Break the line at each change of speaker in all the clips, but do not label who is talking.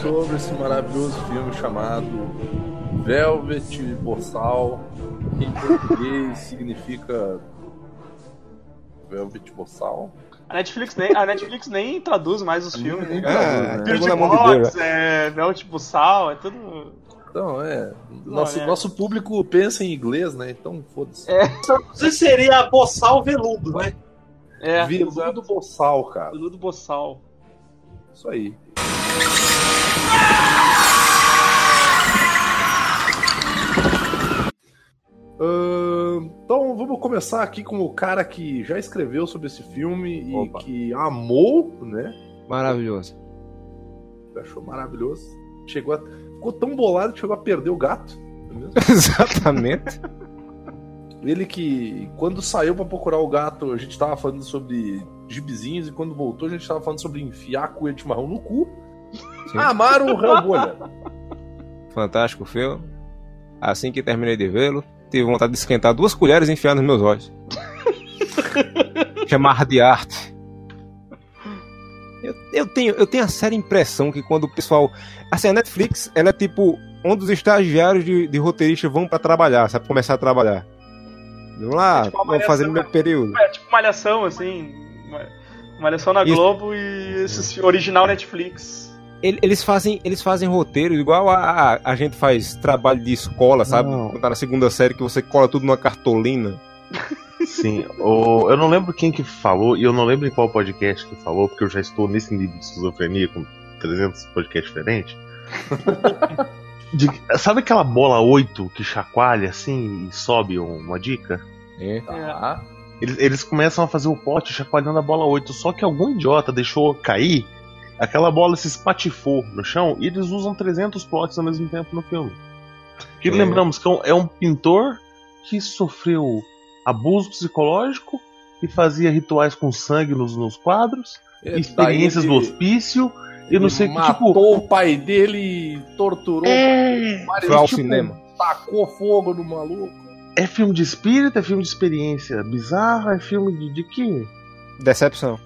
sobre esse maravilhoso filme chamado Velvet Bossal, que em português significa Velvet Bossal.
A Netflix nem, a Netflix nem traduz mais os filmes.
Nem
né?
né?
De
Box,
Deus,
é, Melt Bussal, é tudo.
Então, é. Nosso,
é.
nosso público pensa em inglês, né? Então, foda-se.
É,
Você seria boçal veludo, né?
é.
Veludo Bossal, cara.
Veludo Bossal.
Isso aí. Ahn, então vamos começar aqui com o cara que já escreveu sobre esse filme e
Opa.
que amou, né?
Maravilhoso.
Achou maravilhoso. Chegou a... Ficou tão bolado que chegou a perder o gato. é?
Exatamente.
Ele que, quando saiu pra procurar o gato, a gente tava falando sobre gibizinhos e quando voltou a gente tava falando sobre enfiar a cuia de chimarrão no cu.
Sim.
Amaram o Rambolha.
Fantástico filme. Assim que terminei de vê-lo, tive vontade de esquentar duas colheres e enfiar nos meus olhos. Chamar de arte. Eu, eu tenho, eu tenho a séria impressão que quando o pessoal. Assim, a Netflix, ela é tipo onde os estagiários de, de roteirista vão pra trabalhar, sabe? Começar a trabalhar. Vamos lá,
É tipo
vamos fazer no meu
malhação,
período.
É tipo malhação, assim. Malhação na
Isso.
Globo e esse original Netflix.
Ele- Eles fazem, eles fazem roteiro igual a, a, a gente faz trabalho de escola, sabe?
Não.
Quando tá na segunda série que você cola tudo numa cartolina.
Sim, o- eu não lembro quem que falou, e eu não lembro em qual podcast que falou, porque eu já estou nesse nível de esquizofrenia com 300 podcasts diferentes. De- sabe aquela bola 8 que chacoalha assim e sobe um- uma dica?
É.
Tá.
Eles, eles começam a fazer o pote chacoalhando a bola 8, só que algum idiota deixou cair, aquela bola se espatifou no chão e eles usam 300 plots ao mesmo tempo no filme. Que
É.
lembramos que é um, é um pintor que sofreu abuso psicológico e fazia rituais com sangue nos, nos quadros,
É,
experiências do hospício, e não sei o que,
matou
tipo.
o pai dele, torturou
É,
vários,
Foi ao
tipo,
cinema.
tacou fogo no maluco.
é filme de espírito, é filme de experiência bizarra, é filme de, de quê?
Decepção.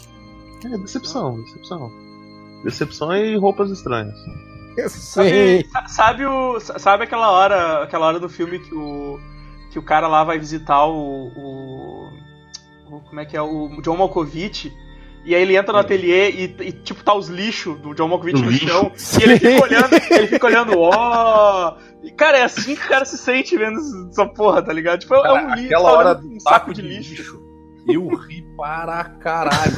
É decepção, decepção. Decepção e roupas estranhas.
Sabe, sa- sabe, o, sa- sabe aquela hora aquela hora do filme que o, que o cara lá vai visitar o, o, o- Como é que é? O John Malkovich. E aí ele entra no ateliê e, e, tipo tá os lixos do John Malkovich no chão. E ele fica olhando, ele fica olhando, ó. E, cara, é assim que o cara se sente vendo essa porra, tá ligado? Tipo, é
Cara,
um lixo,
aquela
tá
hora
um saco de lixo.
Eu ri para caralho.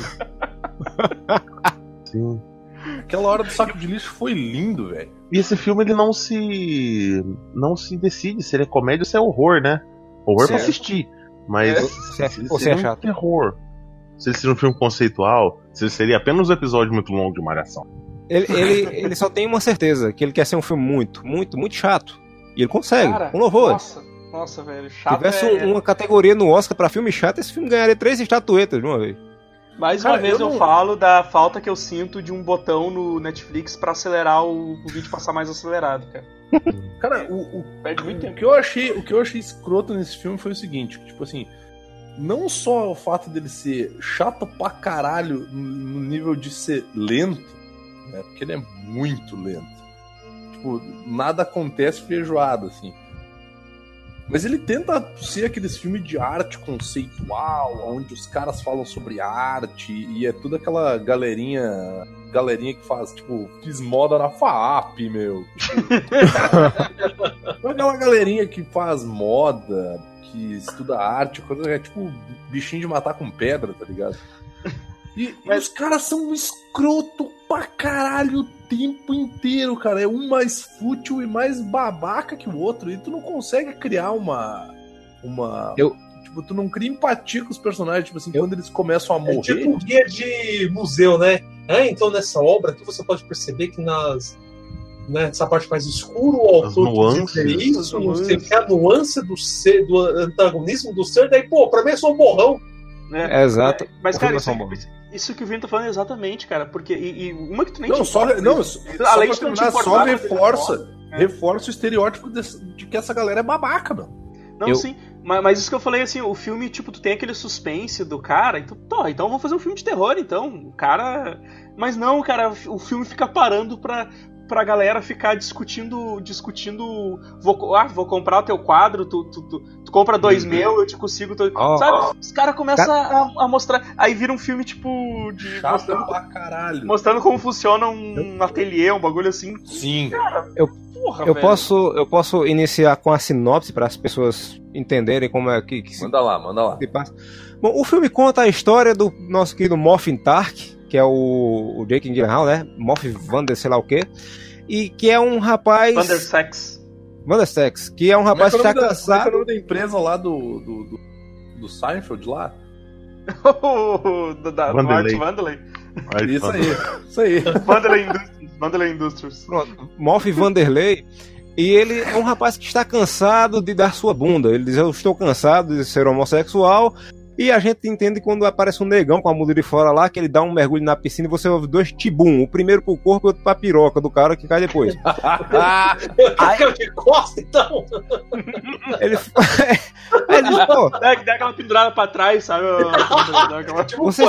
Sim.
Aquela hora do saco de lixo foi lindo, velho.
E esse filme ele não se. não se decide se ele é comédia ou se é horror, né? Horror pra
Certo.
assistir. Mas
É.
se,
é-
se,
ou
se
se é
um
chato.
terror. Se ele seria um filme conceitual, se ele seria apenas um episódio muito longo de Malhação.
Ele, ele, ele só tem uma certeza, que ele quer ser um filme muito, muito, muito chato. E ele consegue,
Cara,
com louvor.
Nossa, nossa, velho.
Se
Chato
tivesse
é-
um- uma categoria no Oscar pra filme chato, esse filme ganharia três estatuetas de uma vez.
Mais
Cara,
uma vez
eu
eu,
não-
falo da falta que eu sinto de um botão no Netflix pra acelerar o, o vídeo passar mais acelerado, cara.
Cara, o, o,
Perde muito
o
tempo.
que eu achei, o que eu achei escroto nesse filme foi o seguinte, que, tipo assim, não só o fato dele ser chato pra caralho no nível de ser lento, né? Porque ele é muito lento. Tipo, nada acontece feijoada, assim. Mas ele tenta ser aqueles filmes de arte conceitual, onde os caras falam sobre arte e é toda aquela galerinha, galerinha que faz, tipo, fiz moda na FAAP, meu. Aquela galerinha que faz moda, que estuda arte, coisa é tipo bichinho de matar com pedra, tá ligado? E, e os caras são um escroto pra caralho tempo inteiro, cara. É um mais fútil e mais babaca que o outro. E tu não consegue criar uma. Uma.
Eu-
Tipo, tu não cria empatia com os personagens, tipo assim,
Eu-
quando eles começam a
É
morrer.
tipo um guia de museu, né? Ah, então nessa obra aqui você pode perceber que nas né, nessa parte mais escura o autor
nuances.
dizer isso,
nuances.
que, a nuance do ser, do antagonismo do ser, daí, pô, pra mim é só um borrão.
Né?
É, exato.
Mas,
O
cara,
é
isso, isso, que o Vini tá falando é exatamente, cara. Porque. E, e uma que tu nem
Não, só,
importa,
não,
isso.
só,
Além
só
de
pra
não te
terminar, só
mas é
reforça,
foda. É.
reforça o estereótipo desse- de que essa galera é babaca, meu.
Não,
Eu-
sim. Mas, mas isso que eu falei, assim, o filme, tipo, tu tem aquele suspense do cara, então, tô, então vamos fazer um filme de terror, então. O cara. Mas não, cara, o filme fica parando pra, pra galera ficar discutindo. discutindo. Vou, ah, vou comprar o teu quadro, tu, tu, tu, tu compra dois
Uhum.
mil, eu te consigo. Tu,
Ó,
sabe? Os caras começam a, a mostrar. Aí vira um filme, tipo. De,
Chato
mostrando,
pra caralho.
mostrando como funciona um ateliê, um bagulho assim.
Sim.
Porra,
Eu
velho.
posso, eu posso iniciar com a sinopse para as pessoas entenderem como é que, que se
Manda lá, manda lá.
se. Bom, o filme conta a história do nosso querido Morphin Tark, que é o, o Jake Gyllenhaal, né? Morph Vander, sei lá o quê. E que é um rapaz.
Thundersex.
Vandersex, que é um rapaz que
Como é
está
que é o nome da- como é que é
cansado.
o nome da empresa lá do, do, do, do Seinfeld lá?
do, da, do
Vanderlei.
Art Vanderlei.
Isso aí, isso aí.
Vanderlei Industries. Vanderlei Industries.
Pronto, Morph Vanderlei. E ele é um rapaz que está cansado de dar sua bunda. Ele diz: Eu estou cansado de ser homossexual. E a gente entende quando aparece um negão com a muda de fora lá, que ele dá um mergulho na piscina e você ouve dois tibum. O primeiro pro corpo e o outro pra piroca do cara que cai depois.
Caiu de costa, então.
Ele, ele diz, pô,
Dá, dá aquela pendurada pra trás, sabe?
Você,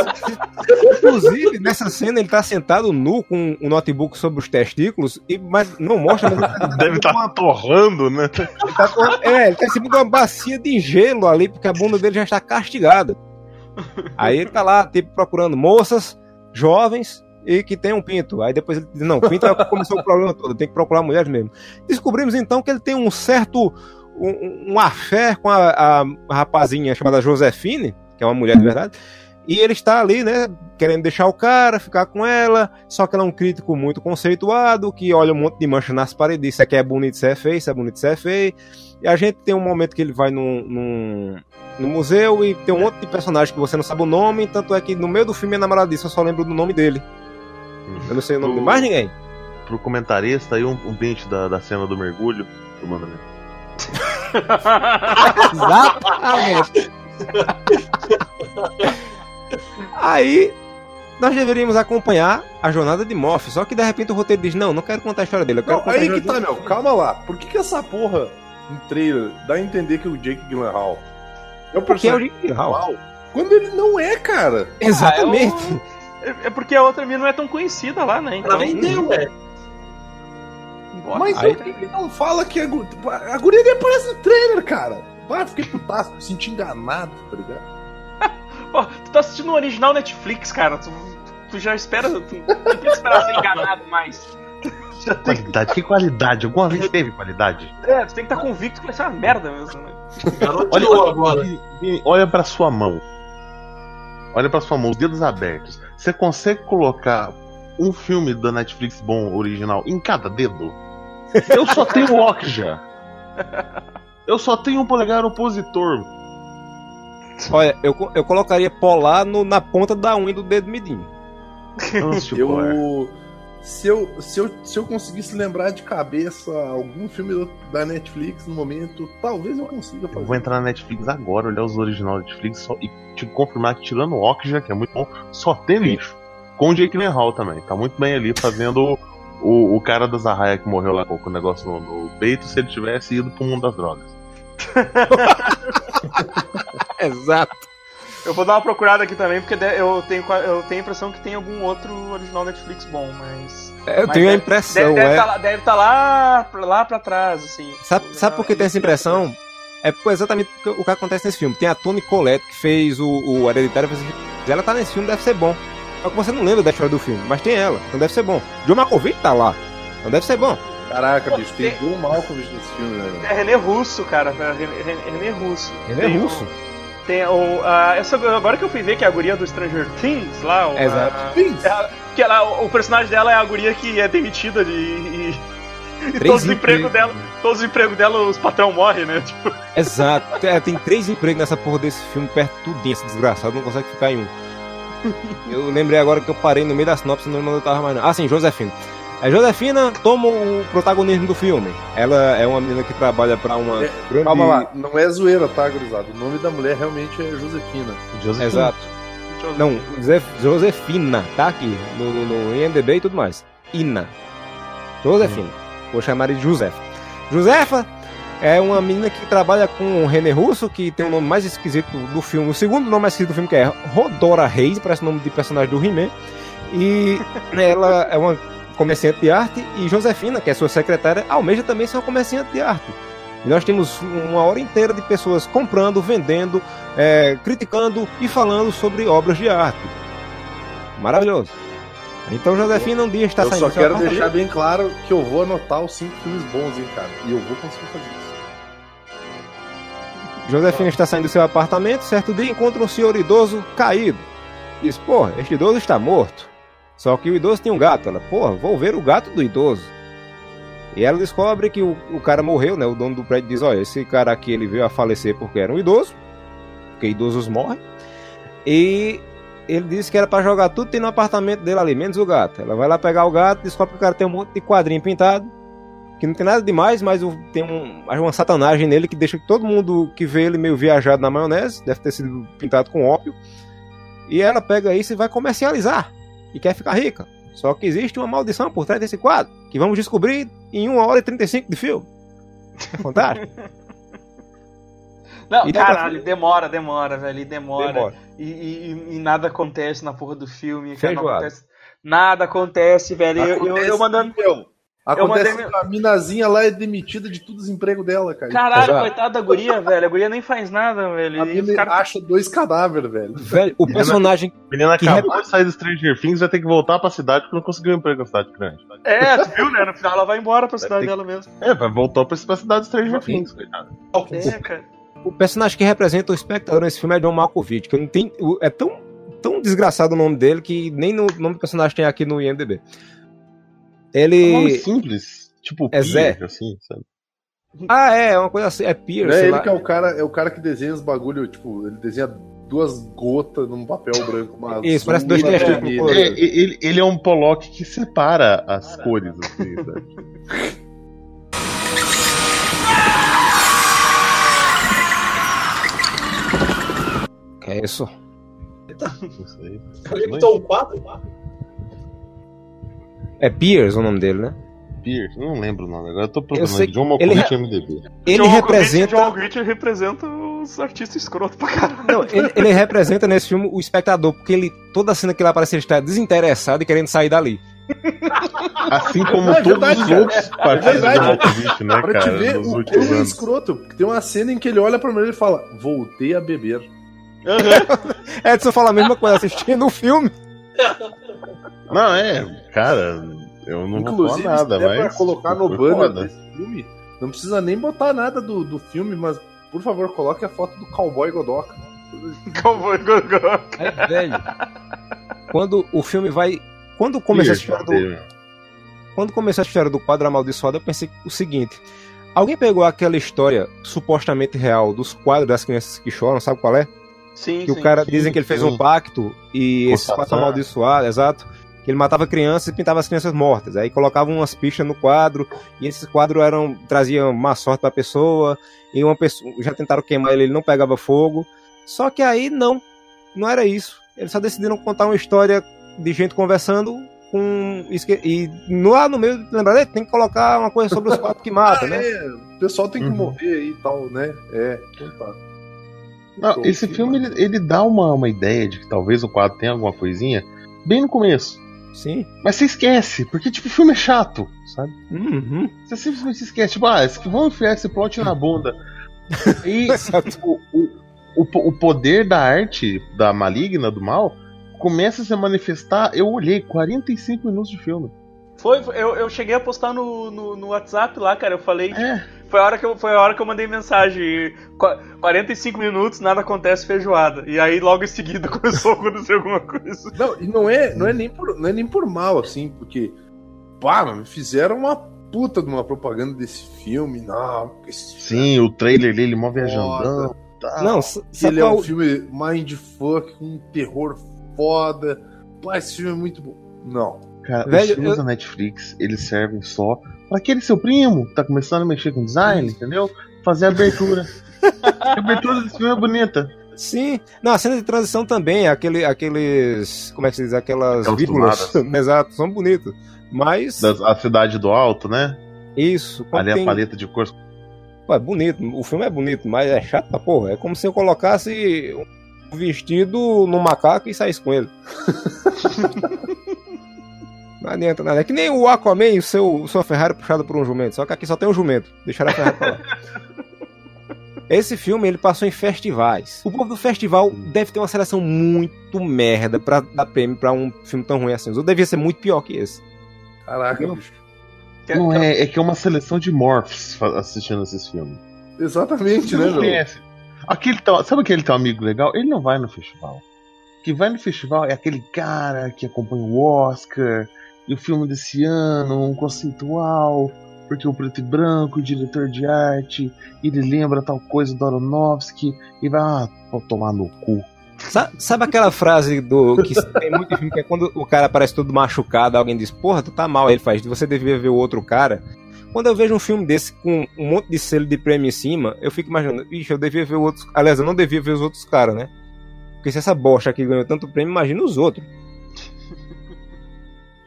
inclusive, nessa cena ele tá sentado nu com um notebook sobre os testículos, e, mas não mostra. Mas tá-
Deve estar torrando, né?
ele tá é, ele tá em cima de uma bacia de gelo ali, porque a bunda dele já está castigada. Aí ele tá lá, tipo, procurando moças jovens e que tem um pinto. Aí depois ele diz, não, pinto é começou o problema todo, tem que procurar mulheres mesmo. Descobrimos então que ele tem um certo um, um afé com a, a rapazinha chamada Josefine, que é uma mulher de verdade, e ele está ali, né, querendo deixar o cara, ficar com ela, só que ela é um crítico muito conceituado, que olha um monte de mancha nas paredes, isso aqui é bonito, isso é feio, isso é bonito, isso é feio. E a gente tem um momento que ele vai num, num, no museu e tem um monte de personagem que você não sabe o nome, tanto é que no meio do filme a namorada disse, eu só lembro do nome dele. Eu não sei o nome de mais ninguém.
Pro comentarista aí um, um print da, da cena do mergulho do mandamento.
Exatamente. Aí nós deveríamos acompanhar a jornada de Moff, só que de repente o roteiro diz: Não, não quero contar a história dele, eu quero
Não, aí que tá,
dele."
meu. Calma lá. Por que, que essa porra no trailer dá a entender que o Jake Gyllenhaal é o
Porque é o
personagem
Jake Gyllenhaal.
principal? Quando ele não é, cara.
Exatamente.
É é porque a outra mina não é tão conhecida lá, né?
Ela
Então,
vendeu, velho.
bora.
Mas
Aí-
ele não fala que a, gu- a guria nem aparece no trailer, cara? Ah, fiquei putaço, me senti enganado, tá ligado?
Pô, tu tá assistindo o original Netflix, cara. Tu, tu já espera. Tu, tu não tem que esperar ser enganado mais. Já tem,
Qualidade, que qualidade? Alguma vez teve qualidade?
é, tu tem que estar convicto que vai ser uma merda mesmo, né?
Olha, olha,
agora.
Olha pra sua mão. Olha pra sua mão, os dedos abertos. Você consegue colocar um filme da Netflix bom original em cada dedo? Eu só tenho Okja. Eu só tenho um polegar opositor.
Olha, eu, eu colocaria polar no- na ponta da unha do dedo midinho.
Eu. Se eu, se, eu, se eu conseguisse lembrar de cabeça algum filme da Netflix no momento, talvez eu consiga
Eu vou
fazer.
entrar na Netflix agora, olhar os originais da Netflix só- e te confirmar que tirando o Okja, que é muito bom, só tem lixo. Com o Jake Gyllenhaal também. Tá muito bem ali fazendo o, o cara da Zahaya que morreu lá com, com o negócio no, no peito se ele tivesse ido pro mundo das drogas.
Exato.
Eu vou dar uma procurada aqui também, porque eu tenho, eu tenho a impressão que tem algum outro original Netflix bom, mas.
Eu
mas
tenho a
deve-
impressão,
Deve
é.
estar lá, deve tá lá, pra- lá pra trás, assim.
Sabe, sabe por que tem essa impressão? É exatamente o que- acontece nesse filme. Tem a Toni Collette que fez o, o Hereditário. Ela tá nesse filme, deve ser bom. Só que você não lembra da história do filme, mas tem ela, então deve ser bom. John Malkovich tá lá, então deve ser bom.
Caraca, bicho, tem
tem-
John Malkovich nesse filme, né?
É René Russo, cara. é René, René- René Russo.
Ele é
Tem
russo.
Tem o. a- essa, agora que eu fui ver que é a guria do Stranger Things lá. o-
Exato.
a- ela- que ela, o, personagem dela é a guria que é demitida de. E, e
Três
todos os empregos dela. Todos os empregos dela, os patrão morrem, né? Tipo,
Exato. É, tem três empregos nessa porra desse filme perto de tudinho, esse desgraçado não consegue ficar em um. Eu lembrei agora que eu parei no meio da sinopse, não eu tava mais não. Ah, sim, Josefina. A Josefina toma o protagonismo do filme. Ela é uma menina que trabalha pra uma
É,
grande...
Calma lá, não é zoeira, tá, gurizada? O nome da mulher realmente é Josefina.
Joseph
Exato. Não, Zef- Josefina, tá aqui, no, no, no IMDB e tudo mais. Ina. Josefina. Vou chamar de Josefa. Josefa É uma menina que trabalha com o René Russo, que tem o nome mais esquisito do filme. O segundo nome mais esquisito do filme, que é Rodora Reis, parece o nome de personagem do He-Man. E ela é uma comerciante de arte. E Josefina, que é sua secretária, almeja também ser uma comerciante de arte. E nós temos uma hora inteira de pessoas comprando, vendendo, é, criticando e falando sobre obras de arte. Maravilhoso. Então Josefina um dia está
Eu
saindo
só
do seu
quero deixar bem claro que eu vou anotar os cinco filmes bons, hein, cara. E eu vou conseguir fazer isso.
Josefina está saindo do seu apartamento, certo dia encontra um senhor idoso caído. Diz, porra, este idoso está morto. Só que o idoso tem um gato. Ela, porra, vou ver o gato do idoso. E ela descobre que o, o cara morreu, né? O dono do prédio diz, olha, esse cara aqui ele veio a falecer porque era um idoso. Porque idosos morrem. E ele disse que era pra jogar tudo tem no apartamento dele ali, menos o gato. Ela vai lá pegar o gato, descobre que o cara tem um monte de quadrinho pintado que não tem nada demais, mas tem um, uma satanagem nele que deixa todo mundo que vê ele meio viajado na maionese, deve ter sido pintado com ópio. E ela pega isso e vai comercializar e quer ficar rica. Só que existe uma maldição por trás desse quadro, que vamos descobrir em 1 hora e 35 de filme. É fantástico.
Não,
E
caralho, demora, demora, velho, demora.
Demora.
E, e- e nada acontece na porra do filme. Cara, não
Feijoada.
acontece, nada acontece, velho. Eu, eu, eu
Acontece,
mandando.
meu, Acontece
mandei
que a minazinha lá é demitida de todos os empregos dela, cara.
Caralho,
Exato.
coitada da guria, velho. A guria nem faz nada, velho.
a
E
mina
os caras-
acha dois cadáveres, velho.
Velho, o personagem.
A menina
Que
acabou de sair do Stranger Things, vai ter que voltar pra cidade porque não conseguiu um emprego na cidade grande.
É, tu viu, né? No final ela vai embora pra cidade
que-
dela mesmo.
É, vai voltar pra, cidade do Stranger Things, coitado.
É, cara.
O personagem que representa o espectador nesse filme é John Malkovich, que não o- É tão, tão desgraçado o nome dele que nem no nome do personagem tem aqui no IMDB.
É um nome
Ele.
simples, tipo
É Zé.
assim, sabe?
Ah, é, é uma coisa assim. É Pierce.
Não é
sei
ele
lá.
que é o cara, é o cara que desenha os bagulho, tipo, ele desenha duas gotas num papel branco. Uma
Isso, parece dois testículos.
É, ele, ele é um Pollock que separa as cores, assim, sabe?
Que é isso?
Isso aí.
Ele botou um quadro?
É Pierce o nome dele, né?
Pierce, não lembro o nome agora. Eu tô procurando. John
ele-
Malkovich MDB.
Ele
John
representa.
John Malkovich representa os artistas escroto pra caralho.
Não, ele, ele representa nesse filme o espectador, porque ele. Toda cena que ele aparece, ele está desinteressado e querendo sair dali.
Assim como
é
todos
verdade,
os outros
É
partidos do
verdade.
Malkovich, né,
Pra te
cara,
ver
nos
o
últimos
é
anos.
escroto. Porque tem uma cena em que ele olha pra mulher e fala: Voltei a beber.
Edson fala a mesma coisa assistindo o filme.
Não, é, cara, eu não
Inclusive,
vou falar nada,
se der
mas.
pra colocar no banner
foda.
desse filme, não precisa nem botar nada do, do filme, mas por favor, coloque a foto do cowboy Godoka.
Cowboy Gogó.
É, velho. Quando o filme vai. Quando começa a história do, quando começou a história do quadro amaldiçoado, eu pensei o seguinte: alguém pegou aquela história supostamente real dos quadros das crianças que choram, sabe qual é?
Sim,
Que
sim.
o cara
sim,
dizem que ele fez um pacto e
Com
esse pacto
Satã.
amaldiçoado, exato. Que ele matava crianças e pintava as crianças mortas. Aí colocavam umas pistas no quadro e esses quadros eram traziam má sorte pra pessoa. E uma pessoa já tentaram queimar ele, ele não pegava fogo. Só que aí não, não era isso. Eles só decidiram contar uma história de gente conversando com e no lá no meio lembrar tem que colocar uma coisa sobre os quadros que matam,
Ah,
né?
é, o pessoal tem que
Uhum.
morrer aí e tal, né? É, então tá.
Não, esse filme ele, ele dá uma, uma ideia de que talvez o quadro tenha alguma coisinha bem no começo.
Sim.
Mas você esquece, porque tipo, o filme é chato, sabe?
Uhum.
Você simplesmente esquece, tipo, ah, vamos enfiar esse plot na bunda. E
Exato.
o, o, o, po- o poder da arte, da maligna, do mal, começa a se manifestar. Eu olhei 45 minutos de filme.
Foi, foi- eu, eu cheguei a postar no, no, no WhatsApp lá, cara. Eu falei.
É,
Foi a, hora que eu, foi a hora que eu mandei mensagem. Qu- 45 minutos, nada acontece, feijoada. E aí logo em seguida começou a acontecer alguma coisa.
Não, e não é, não é, nem, por, não é nem por mal, assim, porque. Pá, mano, fizeram uma puta de uma propaganda desse filme. Não, porque esse
sim, o trailer dele, mó viajandão. Tá.
Não, s-
filme,
sabe
ele é um
qual-
filme mindfuck, um terror foda. Pá, esse filme é muito bom. Não.
Cara,
Velho,
os filmes
eu-
da Netflix, eles servem só pra aquele seu primo que tá começando a mexer com design, entendeu? Fazer a abertura. a abertura desse filme é bonita.
Sim. Não, a cena de transição também, aquele, aqueles. Como é que se diz? Aquelas
Aquelas
vírgulas. Exato, são bonitas. Mas.
Da, a cidade do alto, né?
Isso.
Ali
tem-
a paleta de cores.
Pô, é bonito, o filme é bonito, mas é chato pra porra. É como se eu colocasse um vestido no macaco e saísse com ele. Não adianta nada. É que nem o Aquaman e o seu, sua Ferrari puxada por um jumento. Só que aqui só tem um jumento. Deixaram a Ferrari pra lá. Esse filme ele passou em festivais. O povo do festival deve ter uma seleção muito merda pra dar prêmio pra um filme tão ruim assim. Ou devia ser muito pior que esse.
Caraca,
Não.
bicho.
Não é, é que é uma seleção de morphs assistindo esses filmes.
Exatamente, né,
conhece. Aquele teu- sabe aquele teu amigo legal? Ele não vai no festival. O que vai no festival é aquele cara que acompanha o Oscar e o filme desse ano, um conceitual, porque o preto e branco, o diretor de arte, ele lembra tal coisa do Aronofsky e vai ah, tomar no cu.
Sa- Sabe aquela frase do que tem muito filme que é quando o cara parece todo machucado, alguém diz, porra, tu tá mal, aí ele faz, você devia ver o outro cara. Quando eu vejo um filme desse com um monte de selo de prêmio em cima, eu fico imaginando, ixi, eu devia ver outros. Aliás, eu não devia ver os outros caras, né? Porque se essa bosta aqui ganhou tanto prêmio, imagina os outros.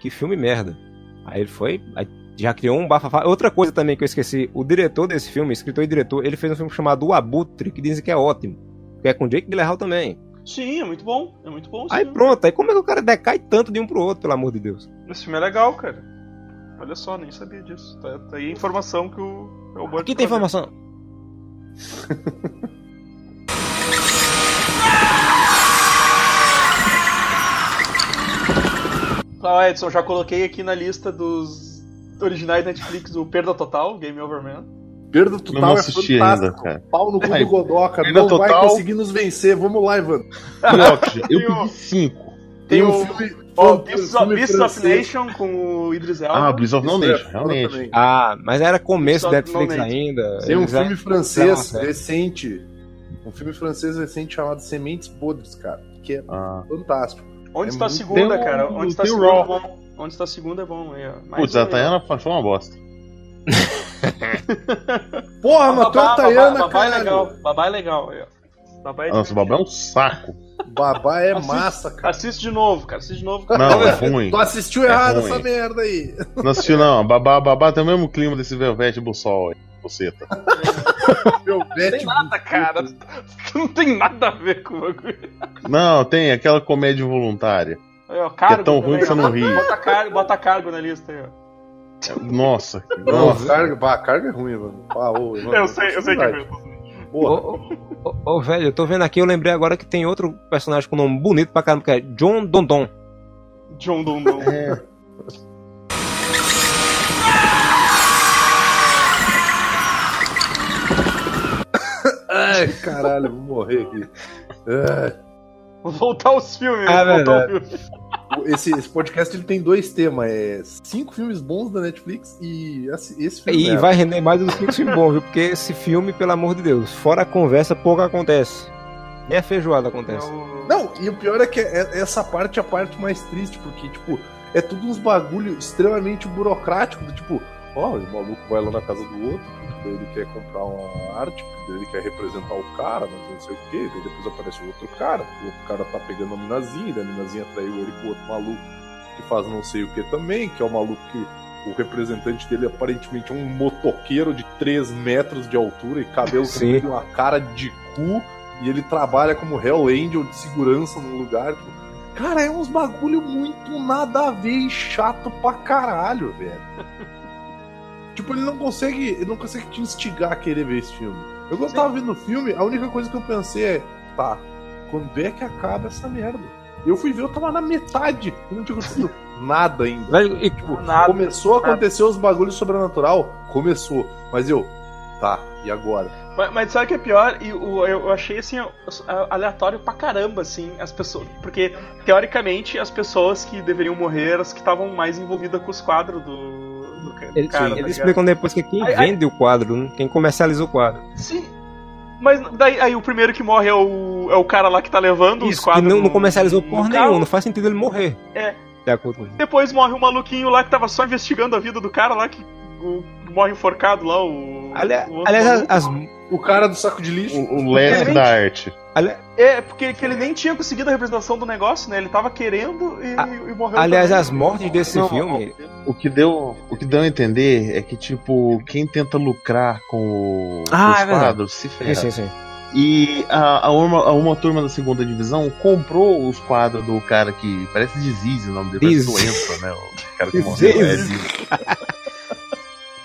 Que filme merda. Aí ele foi, aí já criou um bafafá. Outra coisa também que eu esqueci, o diretor desse filme, escritor e diretor, ele fez um filme chamado O Abutre, que dizem que é ótimo. Que é com Jake Gyllenhaal também.
Sim, é muito bom. É muito bom.
Aí
filme.
pronto, aí como é que o cara decai tanto de um pro outro, pelo amor de Deus?
Esse filme é legal, cara. Olha só, nem sabia disso. Tá, tá aí a informação que o é o
Aqui tem informação.
Ah, Edson, já coloquei aqui na lista dos originais Netflix o Perda Total, Game Over Man.
Perda
não
total é
assisti
fantástico.
ainda, cara.
Pau no cu do Godoka.
Perda
Não vai
Total-
conseguir nos vencer. Vamos lá, Ivan.
Eu
Tem o-
pedi cinco.
Tem,
Tem
um filme. Filme
Beasts of, Beasts of. Nation com o Idris Elba.
Ah, Beast of No
é
Nation,
foda
realmente.
Ah, mas era começo da Netflix
não
ainda.
Tem um filme francês
Não, é.
recente. Um filme francês recente chamado Sementes Podres, cara. Que é
Ah.
fantástico.
Onde
É
está a segunda,
o-
cara? Onde está a segunda é
Raw.
bom. Onde está a segunda é bom. Aí, ó. Mais
Putz,
um
a. Tayana foi uma bosta.
Porra, mas tu é
Babá,
Tayana,
babá, babá é
cara.
legal. Babá é legal. Aí, ó. Babá é
Nossa, o Babá é um saco.
Babá é
Assiste-
massa, cara.
Assiste de novo, cara. Assiste de novo.
Não, é ruim.
Tu assistiu errado
ruim.
essa merda aí.
Não assistiu, não. Babá, babá tem o mesmo clima desse Velvet Bussol aí. Buceta.
Meu
tem nada, cara. Não tem nada a ver com o bagulho.
Não, tem aquela comédia voluntária.
Aí, ó, cargo,
tão ruim que você não ri.
Bota cargo, bota cargo na lista aí, ó.
Nossa.
Não,
nossa.
carga, bah, carga é ruim, mano. Ah, ô, mano,
Eu sei, eu sei que é ruim.
Ô, velho, eu tô vendo aqui, eu lembrei agora que tem outro personagem com nome bonito pra caramba, que é John Dondon.
John Dondon.
É.
Ai, caralho, vou morrer aqui. Ai.
Vou voltar aos filmes.
Ah,
voltar filmes.
Esse, esse podcast ele tem dois temas: é cinco filmes bons da Netflix e esse, filme.
E
merda.
vai render mais do que esse filme bom, viu? Porque esse filme, pelo amor de Deus, fora a conversa, pouco acontece. Nem a feijoada
É
acontece.
o-
Não, e o pior é que é- essa parte é a parte mais triste, porque, tipo, é tudo uns bagulho extremamente burocrático, do tipo, ó, o maluco vai lá na casa do outro, ele quer comprar uma arte, ele quer representar o cara, mas não sei o quê, daí depois aparece o outro cara, o outro cara tá pegando a minazinha, daí a minazinha traiu ele com o outro maluco que faz não sei o que também, que é o maluco que o representante dele aparentemente é um motoqueiro de 3 metros de altura e cabelo
Sim.
com uma cara de cu e ele trabalha como Hell Angel de segurança no lugar. Tipo, cara, é uns bagulho muito nada a ver e chato pra caralho, velho. tipo, ele não consegue. Ele não consegue te instigar a querer ver esse filme. Eu quando tava vendo o filme, a única coisa que eu pensei é, tá, quando é que acaba essa merda? Eu fui ver, eu tava na metade. Eu não tinha acontecido nada ainda.
Velho, e, tipo,
Nada.
Começou a acontecer os bagulhos sobrenatural? Começou. Mas eu, tá, e agora?
Mas, mas sabe o que é pior? E o- eu, eu achei assim, aleatório pra caramba, assim, as pessoas. Porque, teoricamente, as pessoas que deveriam morrer eram as que estavam mais envolvidas com os quadros do, do, ca- do
eles,
cara. tá
eles explicam depois que quem
ai.
vende o quadro, né? quem comercializa o quadro.
Sim. Mas daí aí o primeiro que morre é o, é o cara lá que tá levando os
Isso, que
quadros.
não,
no-
não comercializou
carro.
nenhuma, não faz sentido ele morrer.
É.
De acordo com
Depois morre o maluquinho lá que tava só investigando a vida do cara lá que o- morre enforcado lá, o.
Ali-
o
Aliás, as,
O cara do saco de lixo.
O, o da arte.
ali-
É, porque que ele nem tinha conseguido a representação do negócio, né? Ele tava querendo e,
A-
e morreu.
aliás,
também.
as mortes desse
Não,
filme,
o que deu, o que deu a entender é que tipo quem tenta lucrar com o,
Ah,
os
é
quadros se ferra.
Sim, sim, sim.
E a, a, uma, a uma turma da segunda divisão comprou os quadros do cara que parece Disease, o nome dele parece
Disease.
doença, né? O cara que morreu é.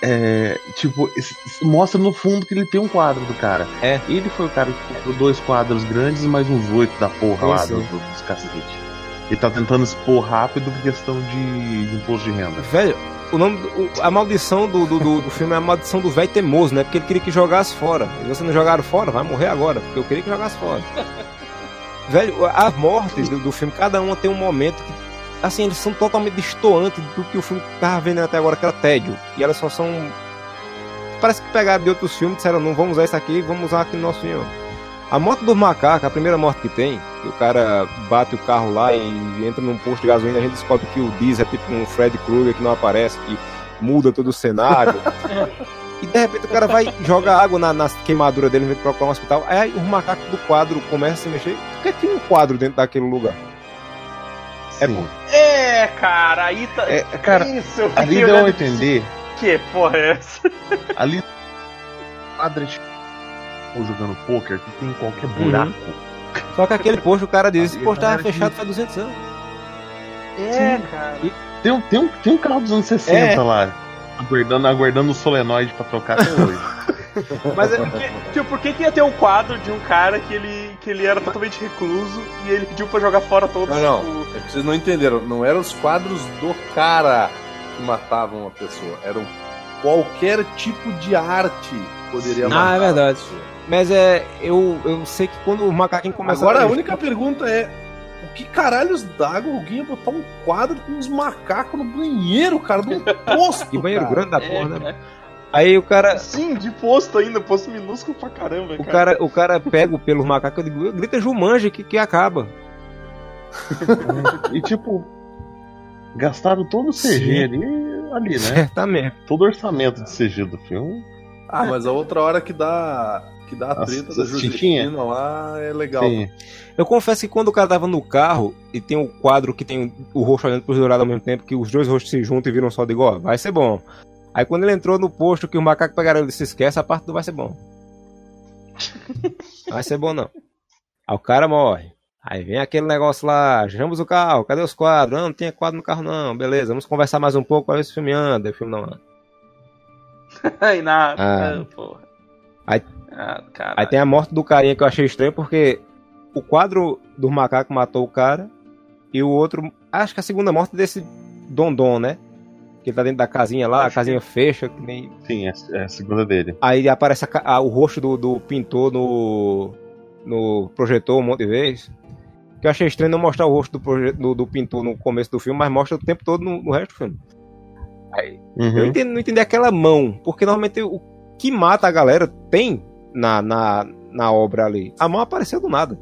É, tipo, mostra no fundo que ele tem um quadro do cara.
É.
Ele foi o cara que comprou dois quadros grandes e mais uns oito da porra lá
sim.
do- do- dos cacete. Ele tá tentando expor rápido por questão de, de imposto de renda.
Velho, o nome o- a maldição do, do, do- do filme é a maldição do velho teimoso, né? Porque ele queria que jogasse fora. E vocês não jogaram fora, vai morrer agora. Porque eu queria que jogasse fora. Velho, as mortes do, do filme, cada uma tem um momento que, assim, eles são totalmente distoantes do que o filme tava vendo até agora, que era tédio. E elas só são. Parece que pegaram de outros filmes e disseram, não vamos usar isso aqui, vamos usar aqui no nosso filme. A morte dos macacos, a primeira morte que tem, que o cara bate o carro lá e entra num posto de gasolina, a gente descobre que o Diz é tipo um Fred Krueger que não aparece, que muda todo o cenário. e de repente o cara vai jogar água na, na queimadura dele, em vez de procurar um hospital. Aí os macacos do quadro começam a se mexer. Porque tinha um quadro dentro daquele lugar. É
Sim.
É, cara, aí tá.
É, cara,
Isso, eu
ali deu a entender.
Que porra é essa?
Ali. Ou jogando poker que tem qualquer buraco.
Só que aquele posto o cara diz, esse posto tava fechado faz 200 anos.
É, cara.
Tem, um- tem, um, tem um carro dos anos 60
É.
lá. Aguardando, aguardando o solenoide pra trocar até hoje.
Mas é,
Porque, tipo, por que, que ia ter um quadro de um cara que ele, que ele era totalmente recluso e ele pediu pra jogar fora todos
Não, não.
o-
É que vocês não entenderam. Não eram os quadros do cara que matavam a pessoa. Eram qualquer tipo de arte que poderia
Ah,
matar.
é
a
verdade. mas é. Eu, eu sei que quando o macaquinho começa
Agora a
a.
única pergunta é: o que caralhos d'água alguém ia botar um quadro com uns macacos no banheiro, cara? Num posto.
Que banheiro
cara.
grande da
É,
porra, né?
cara.
Aí o cara.
Sim, de posto ainda, posto minúsculo pra caramba,
O
cara.
cara, o cara pega o pelo macaco e digo, grita Jumanji que, que acaba.
e tipo, gastaram todo o CG
Sim.
ali, ali, né?
Certamente.
Todo o orçamento de CG do filme.
Ah, mas a outra hora que dá, que dá a treta
as
da? Josefina lá é legal.
Sim.
Eu confesso que quando o cara tava no carro e tem o quadro que tem o rosto olhando pros dourados ao mesmo tempo, que os dois rostos se juntam e viram só, digo, ó, vai ser bom. Aí quando ele entrou no posto que o macaco pegaram ele se esquece, a parte do vai ser bom. Vai ser bom não. Aí o cara morre. Aí vem aquele negócio lá, achamos o carro, cadê os quadros? Não, não tinha quadro no carro não, beleza, vamos conversar mais um pouco pra ver se o filme anda. O filme não anda.
Aí nada,
Ah.
ah, porra.
Aí-
Ah.
Aí tem a morte do carinha que eu achei estranho, porque o quadro do macaco matou o cara, e o outro, acho que a segunda morte desse Dondon, né? Que ele tá dentro da casinha lá, a
Acho
casinha fecha, que nem.
Sim, é, é a segunda dele.
Aí aparece a a- o rosto do, do pintor no, no projetor um monte de vezes. Que eu achei estranho não mostrar o rosto do, do, do pintor no começo do filme, mas mostra o tempo todo no, no resto do filme. Aí,
Uhum.
eu entendi, não entendi aquela mão, porque normalmente o que mata a galera tem na, na, na obra ali. A mão apareceu do nada.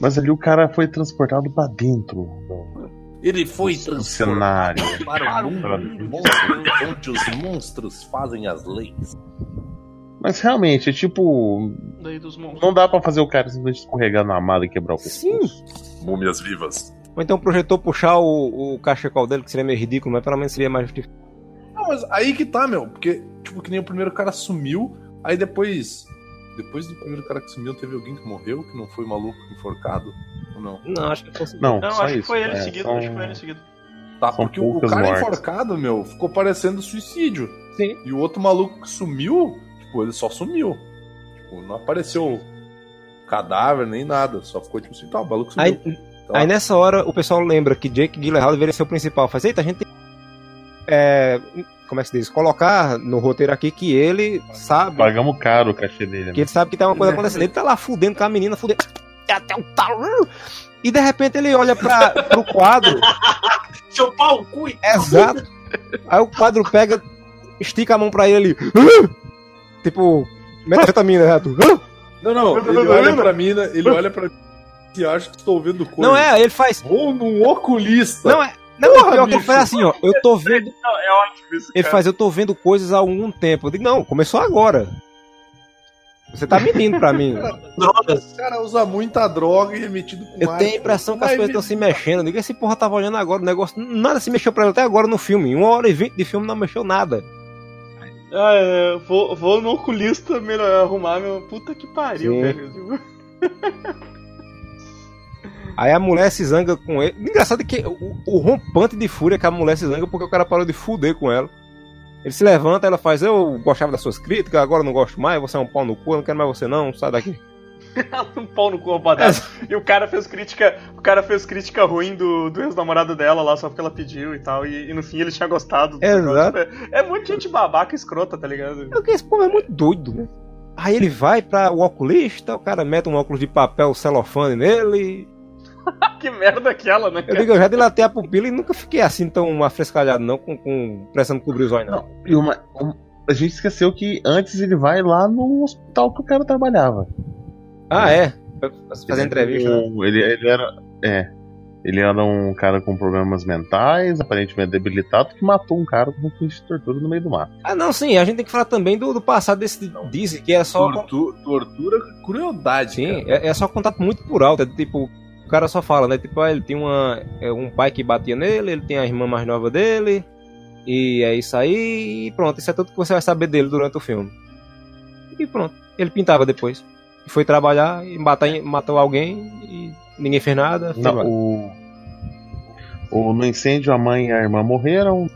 Mas ali o cara foi transportado pra dentro do,
Ele foi
do
transformado para o mundo monstro, onde os monstros fazem as leis.
Mas realmente, é tipo.
Daí dos monstros.
Não dá pra fazer o cara simplesmente escorregar na mala e quebrar o
Sim.
pescoço.
Múmias vivas.
Ou então o projetor puxar o, o cachecol dele, que seria meio ridículo, mas pelo menos seria mais justificado.
Não, mas aí que tá, meu. Porque, tipo, que nem o primeiro cara sumiu, aí depois. Depois do primeiro cara que sumiu, teve alguém que morreu, que não foi o maluco enforcado? Ou não?
Não, acho que fosse.
Não,
Não,
só
acho que foi ele
é,
seguido,
são-
acho que foi ele seguido.
Tá,
São
porque o cara
mortes.
enforcado, meu, ficou parecendo suicídio.
Sim.
E o outro maluco que sumiu, tipo, ele só sumiu. Tipo, não apareceu cadáver nem nada. Só ficou tipo assim, tá, o maluco sumiu.
Aí,
Tá.
aí nessa hora o pessoal lembra que Jake Gyllenhaal deveria ser o principal. Faz, eita, a gente tem. É, como é que se diz? Colocar no roteiro aqui que ele sabe.
Pagamos caro o cachê dele.
Que
Né?
ele sabe que tem uma coisa acontecendo. Ele tá lá fudendo com a menina, fudendo. Até o talo. E de repente ele olha pra, pro quadro.
Chupar o cu
Exato. Aí o quadro pega, estica a mão pra ele ali. Tipo, metanfetamina, reto.
Não, não, ele olha pra mim, né, ele olha pra mim e acha que estou vendo coisa.
Não é, ele faz.
Vou num oculista.
Não é. Não,
Porra,
o pior que ele faz assim, ó. Eu tô vendo.
Não, é ótimo isso,
Ele
cara.
faz, eu tô vendo coisas há algum tempo. Eu digo, não, começou agora. Você tá mentindo pra mim.
Drogas.
O cara usa muita droga e é metido com
Eu
marca.
tenho a impressão que as coisas estão se mexendo. Eu digo, esse porra tava olhando agora o negócio. Nada se mexeu pra ele até agora no filme. Em uma hora e vinte de filme não mexeu nada.
Ah, é, vou, vou no oculista melhor arrumar meu. Puta que pariu,
Sim.
velho.
Aí a mulher se zanga com ele. Engraçado é que o, o rompante de fúria que a mulher se zanga porque o cara parou de fuder com ela. Ele se levanta, ela faz, eu gostava das suas críticas, agora não gosto mais, você é um pau no cu, eu não quero mais você não, sai daqui.
um pau no cu roubadado. E o cara fez crítica. O cara fez crítica ruim do, do ex-namorado dela lá, só porque ela pediu e tal. E, e no fim ele tinha gostado. do
Exato.
É, é muito gente babaca escrota, tá ligado?
É que esse povo é muito doido, né? Aí ele vai pra o oculista, o cara mete um óculos de papel celofane nele.
que merda aquela, né?
Eu digo, eu já dilatei a pupila e nunca fiquei assim tão afrescalhado, não, com, com precisando cobrir os olhos, não.
Não, e uma, um- a gente esqueceu que antes ele vai lá no hospital que o cara trabalhava.
Ah, é? Pra fazer entrevista, né?
Um- ele, ele era. É. Ele era um cara com problemas mentais, aparentemente debilitado, que matou um cara com fim de tortura no meio do mato.
Ah, não, sim, a gente tem que falar também do, do passado desse Dizzy, que é só.
Tortu- tortura, crueldade.
Sim,
cara.
é, é só contato muito por alto. É tipo, o cara só fala, né? Tipo, ah, ele tem uma, é, um pai que batia nele, ele tem a irmã mais nova dele, e é isso aí, e pronto. Isso é tudo que você vai saber dele durante o filme. E pronto. Ele pintava depois. Foi trabalhar e matar, matou alguém e ninguém fez nada.
Não, o, o- no incêndio a mãe e a irmã morreram.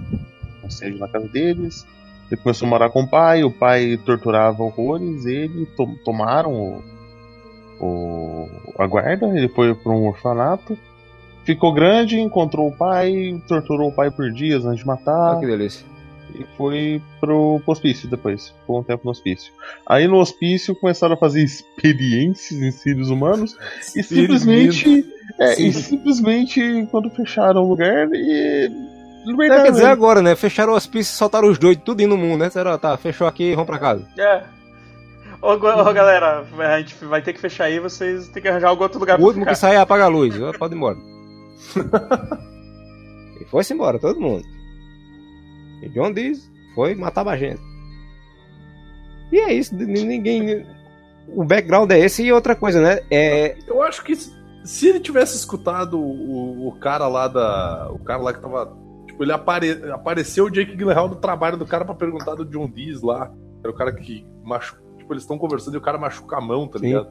Incêndio na casa deles. Ele começou a morar com o pai, o pai torturava horrores, ele to- tomaram o, o- a guarda, ele foi para um orfanato. Ficou grande, encontrou o pai, torturou o pai por dias antes de matar.
Ah, que delícia.
E foi pro hospício depois. Ficou um tempo no hospício. Aí no hospício começaram a fazer experiências em seres humanos. E simplesmente. É,
Sim.
e simplesmente quando fecharam o lugar e.
É, quer dizer, agora, né? Fecharam o hospício e soltaram os doidos tudo no mundo, né? Ó, tá, fechou aqui, vamos pra casa.
É. Ô, ô, galera, a gente vai ter que fechar aí, vocês têm que arranjar algum outro lugar
O
pra
último
ficar.
que sair apaga a luz. Pode ir embora. e foi-se embora, todo mundo. E John diz, foi matar a gente. E é isso, ninguém. O background é esse e outra coisa, né? É.
Eu acho que se, ele tivesse escutado o, o cara lá da. O cara lá que tava. Tipo, ele apare, apareceu o Jake Gyllenhaal no trabalho do cara pra perguntar do John Dees lá. Era o cara que machuca. Tipo, eles estão conversando e o cara machuca a mão, tá
Sim.
ligado?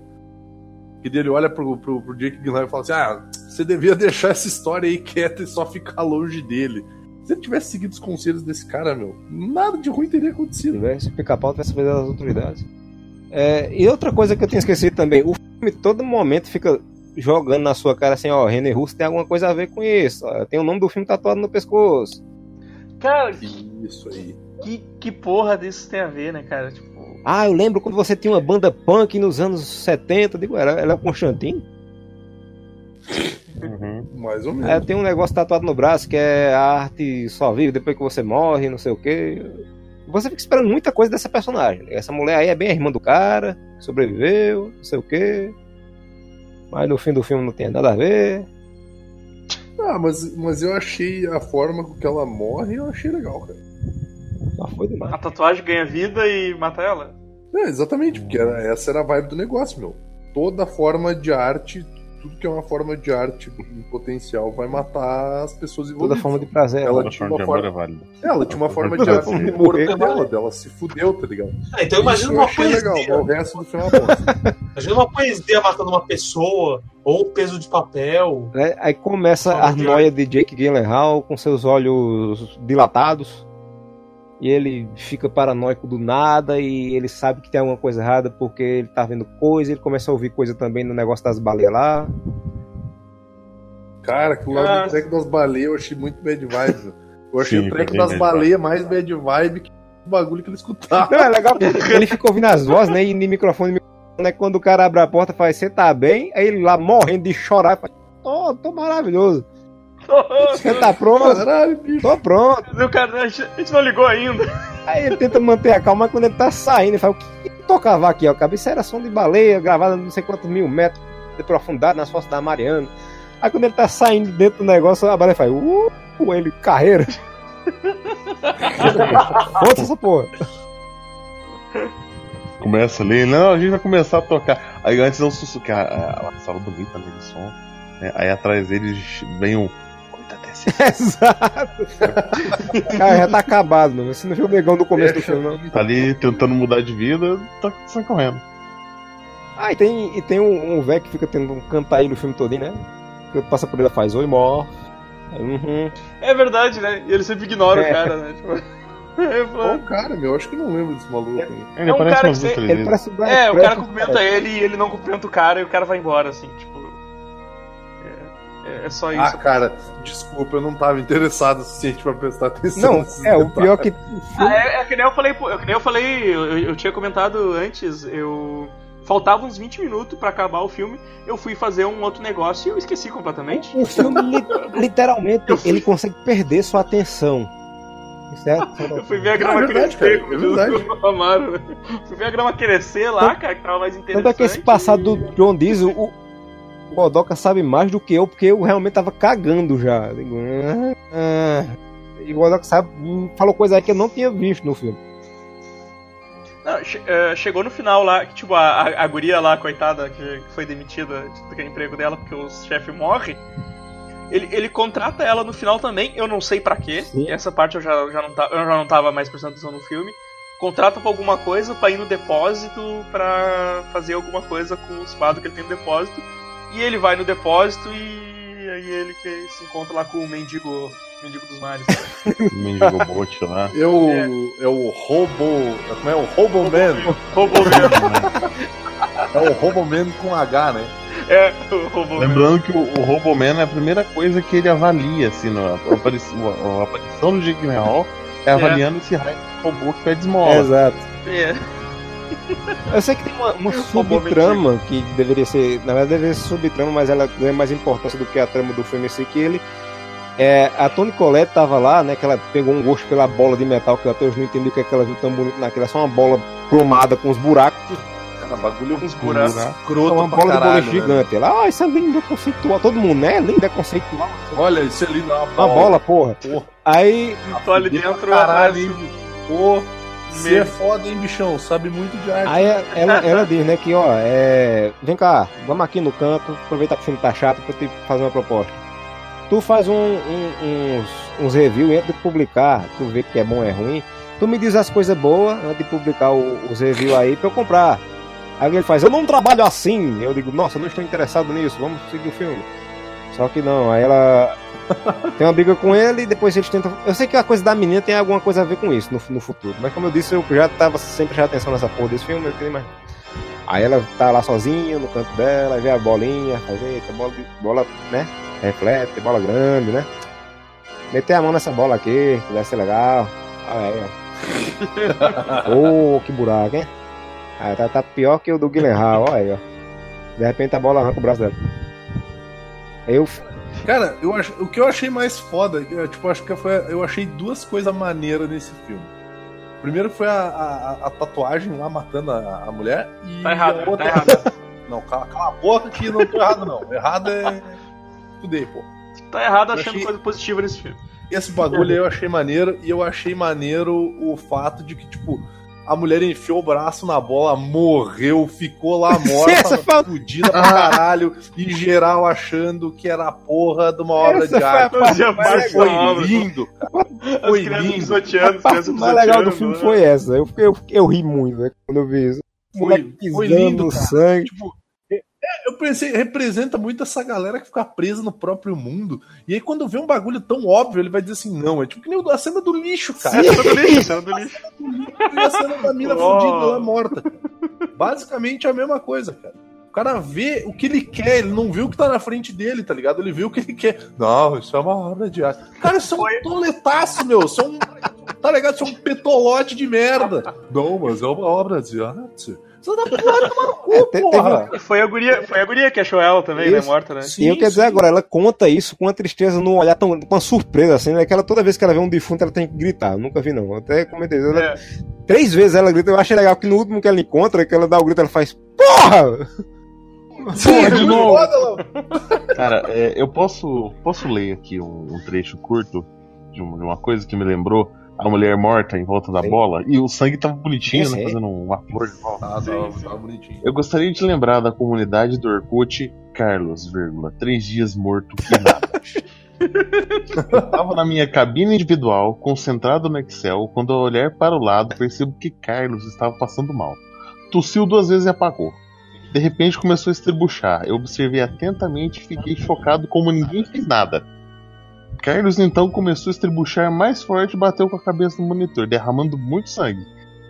E daí ele olha pro, pro, pro Jake Gyllenhaal e fala assim: Ah, você devia deixar essa história aí quieta e só ficar longe dele. Se ele tivesse seguido os conselhos desse cara, meu, nada de ruim teria
Se
acontecido.
tivesse o pica-pau, tivesse sabido das autoridades. É, e outra coisa que eu tinha esquecido também: o filme todo momento fica jogando na sua cara assim, ó, René Russo tem alguma coisa a ver com isso. ó, Tem o nome do filme tatuado no pescoço.
Cara,
Isso aí.
que, que porra disso tem a ver, né, cara? Tipo.
Ah, eu lembro quando você tinha uma banda punk nos anos 70. eu Digo, era, ela é o Constantino?
Uhum.
Mais ou menos.
É, tem um negócio tatuado no braço que é a arte só vive depois que você morre, não sei o quê. Você fica esperando muita coisa dessa personagem. Essa mulher aí é bem a irmã do cara, sobreviveu, não sei o quê. Mas no fim do filme não tem nada a ver.
Ah, mas, mas eu achei a forma com que ela morre, eu achei legal, cara.
Só foi demais.
A tatuagem ganha vida e mata ela?
É, exatamente, porque era- essa era a vibe do negócio, meu. Toda forma de arte, tudo que é uma forma de arte em potencial vai matar as pessoas
Toda
envolvidas.
forma de prazer.
Ela
Toda
tinha
forma de
uma
amor
forma-
é válida.
Ela tinha uma forma de
Toda
arte
de morrer.
dela, dela se fudeu, tá ligado?
Ah, então imagina uma poesia.
legal, mas o resto do filme é.
Imagina uma poesia matando uma pessoa, ou um peso de papel.
né? Aí começa a noia de Jake Gyllenhaal com seus olhos dilatados. E ele fica paranoico do nada e ele sabe que tem alguma coisa errada porque ele tá vendo coisa, ele começa a ouvir coisa também no negócio das baleias lá.
Cara, aquilo lá
Ah.
do treco das baleias eu achei muito bad vibe. Eu achei
Sim,
o treco das baleias mais bad vibe que o bagulho que ele escutava.
Não, é legal porque ele fica ouvindo as vozes, né? E no microfone, microfone, né? Quando o cara abre a porta, faz, você tá bem? Aí ele lá morrendo de chorar, faz, tô, tô maravilhoso. Você tá pronto?
Caralho, bicho.
Tô pronto.
o cara, a gente, a gente não ligou ainda.
Aí ele tenta manter a calma, mas quando ele tá saindo, ele fala, o que, que tocava aqui, ó? Cabeça era som de baleia, gravada não sei quantos mil metros de profundidade nas fotos da Mariana. Aí quando ele tá saindo de dentro do negócio, a baleia faz, uh, ele, carreira. Conta essa porra.
Começa ali, não, a gente vai começar a tocar. Aí antes é um sussurro, que a, a, a sala bonita, né, de som. né? Aí atrás deles vem um.
Exato. Cara, já tá acabado, mano. Você não viu o negão do começo do filme, não.
Tá ali tentando mudar de vida, tá sai correndo.
Ah, e tem, e tem um, um velho que fica tendo um cantaí no filme todinho, né? Que passa por ele e faz, oi, mó. Aí, Uhum.
É verdade, né? E ele sempre ignora
É.
o cara, né? Tipo, eu
Qual
falo-
cara, meu? Acho que não lembro desse maluco. aí.
Ele
É um cara que você-
Ele parece o
É, o cara cumprimenta
cara.
ele e ele não cumprimenta o cara e o cara vai embora, assim, tipo. É, só isso.
Ah, cara, desculpa, eu não tava interessado o suficiente pra prestar atenção.
Não, é, o pior que.
Ah, é, é que nem eu falei, pô, é que nem eu falei, eu, eu- eu tinha comentado antes, eu. Faltava uns 20 minutos pra acabar o filme, eu fui fazer um outro negócio e eu esqueci completamente.
O filme, li- literalmente,
Eu fui-
ele consegue perder sua atenção. Certo?
Eu fui ver a grama
Ah, é verdade,
crescer,
cara,
como
é verdade.
Amaro, né? Fui ver a grama crescer lá, cara, que tava mais interessante.
Tanto é que esse passado do John Diesel, o, o Godoka sabe mais do que eu, porque eu realmente tava cagando já. Digo, ah, ah. E o Godoka sabe, falou coisa aí que eu não tinha visto no filme.
Não, che- eh, chegou no final lá, que tipo, a, a, guria lá, coitada, que, foi demitida do emprego dela porque o chefe morre. Ele, ele contrata ela no final também, eu não sei pra quê.
Sim.
Essa parte eu já, já não tava, eu já não tava mais prestando atenção no filme. Contrata pra alguma coisa pra ir no depósito pra fazer alguma coisa com o espado que ele tem no depósito. E ele vai no depósito e aí ele que se encontra lá com o mendigo, mendigo dos mares.
Mendigo bot lá.
É o, é o Robo. Como é o Robo Man?
Roubou mesmo.
É o Robo Man com H, né?
É, o mesmo.
Lembrando que o, o Roboman é a primeira coisa que ele avalia, assim, na a aparição, a, a aparição do Jake Hall é avaliando esse raio de robô que pede esmola.
Exato.
É.
Eu sei que tem uma, uma
Robô
subtrama que deveria ser. Na verdade, deveria ser subtrama, mas ela ganha mais importância do que a trama do filme si, que ele. É, a Tony Collette tava lá, né? Que ela pegou um gosto pela bola de metal, que eu até hoje não entendi o que, é que ela viu tão bonito naquela. É só uma bola cromada com os buracos.
Cara, bagulho
Uns buracos.
É
escroto
uma
pra
bola de
caralho,
boliche
né?
gigante. Ela, ah, isso é lindo, é conceitual. Todo mundo, né? Lindo, é conceitual.
Olha, isso ali dá uma
Uma bola, porra.
Porra.
Aí,
Tô ali dentro,
caralho,
mas-
você é foda, hein, bichão? Sabe muito de arte.
aí ela, ela diz, né, que ó, é. Vem cá, vamos aqui no canto, aproveitar que o filme tá chato pra te fazer uma proposta. Tu faz um, um- uns, uns reviews antes de publicar, tu vê que é bom ou é ruim. Tu me diz as coisas boas antes de publicar o- os reviews aí pra eu comprar. Aí ele faz, eu não trabalho assim. Eu digo, nossa, não estou interessado nisso, vamos seguir o filme. Só que não, aí ela tem uma briga com ele e depois eles tentam. Eu sei que a coisa da menina tem alguma coisa a ver com isso no, no futuro, mas como eu disse, eu já tava sempre prestando atenção nessa porra desse filme, eu queria mais. Aí ela tá lá sozinha no canto dela, vê a bolinha, faz, eita, bola, bola, né? Reflete, bola grande, né? Meter a mão nessa bola aqui, que vai ser legal. Olha aí, ó. Ô, que buraco, hein? Aí tá, tá pior que o do Guilherme olha aí, ó. De repente a bola arranca o braço dela. Eu.
Cara, eu acho, o que eu achei mais foda, eu, tipo, acho que foi, eu achei duas coisas maneiras nesse filme. Primeiro foi a, a- a tatuagem lá matando a, a mulher e
Tá errado,
a outra...
tá errado.
Não, cala, cala a boca que não tô errado não. Errado é fudei, pô.
Tá errado
Eu
achando
achei-
coisa positiva nesse filme.
Esse bagulho aí eu achei maneiro e eu achei maneiro o fato de que, tipo, a mulher enfiou o braço na bola, morreu, ficou lá morta, fudida pra caralho, e geral achando que era a porra de uma obra
Essa
de
foi a
arte. Mas foi lindo, cara. Foi lindo.
pisoteando,
A parte mais legal do filme
né?
foi essa. Eu, eu, eu ri muito né, quando eu vi isso.
Foi, foi
pisando
lindo,
sangue.
Tipo, é, eu pensei, representa muito essa galera que fica presa no próprio mundo. E aí, quando vê um bagulho tão óbvio, ele vai dizer assim: não, é tipo que nem a cena do lixo, cara.
Essa do lixo, essa do lixo.
E a cena da mina
Oh.
fudida lá morta. Basicamente é a mesma coisa, cara. O cara vê o que ele quer, ele não vê o que tá na frente dele, tá ligado? Ele vê o que ele quer. Não, isso é uma obra de arte. Cara, isso é um toletaço, meu. Isso é um. Tá ligado? Isso é um petolote de merda. Não, mas é uma obra de arte. Tá porra, tomar no cu,
É, te- teve
porra.
E foi a guria, foi a guria que achou ela também, né?
Isso.
Morta, né?
E eu
Sim,
quero dizer
sim.
agora, ela conta isso com uma tristeza no olhar tão, com uma surpresa, assim, né? Que ela, toda vez que ela vê um defunto, ela tem que gritar. Eu nunca vi, não. Eu Até comentei. Ela,
É.
Três vezes ela grita. Eu achei legal que no último que ela encontra, que ela dá o grito, ela faz Porra!
Sim,
Porra, de novo.
Cara, é, eu posso, posso ler aqui um, um trecho curto de, um- de uma coisa que me lembrou a mulher morta em volta da
Sim.
bola, e o sangue tava bonitinho,
Sim,
né? Fazendo uma flor de volta.
Tá, tá, tá bonitinho.
Eu gostaria de lembrar da comunidade do Orkut, Carlos, vírgula, três dias morto que nada. Eu tava na minha cabine individual, concentrado no Excel, quando ao olhar para o lado percebo que Carlos estava passando mal. Tossiu duas vezes e apagou. De repente começou a estribuchar. Eu observei atentamente e fiquei chocado como ninguém fez nada. Carlos então começou a estribuchar mais forte e bateu com a cabeça no monitor, derramando muito sangue.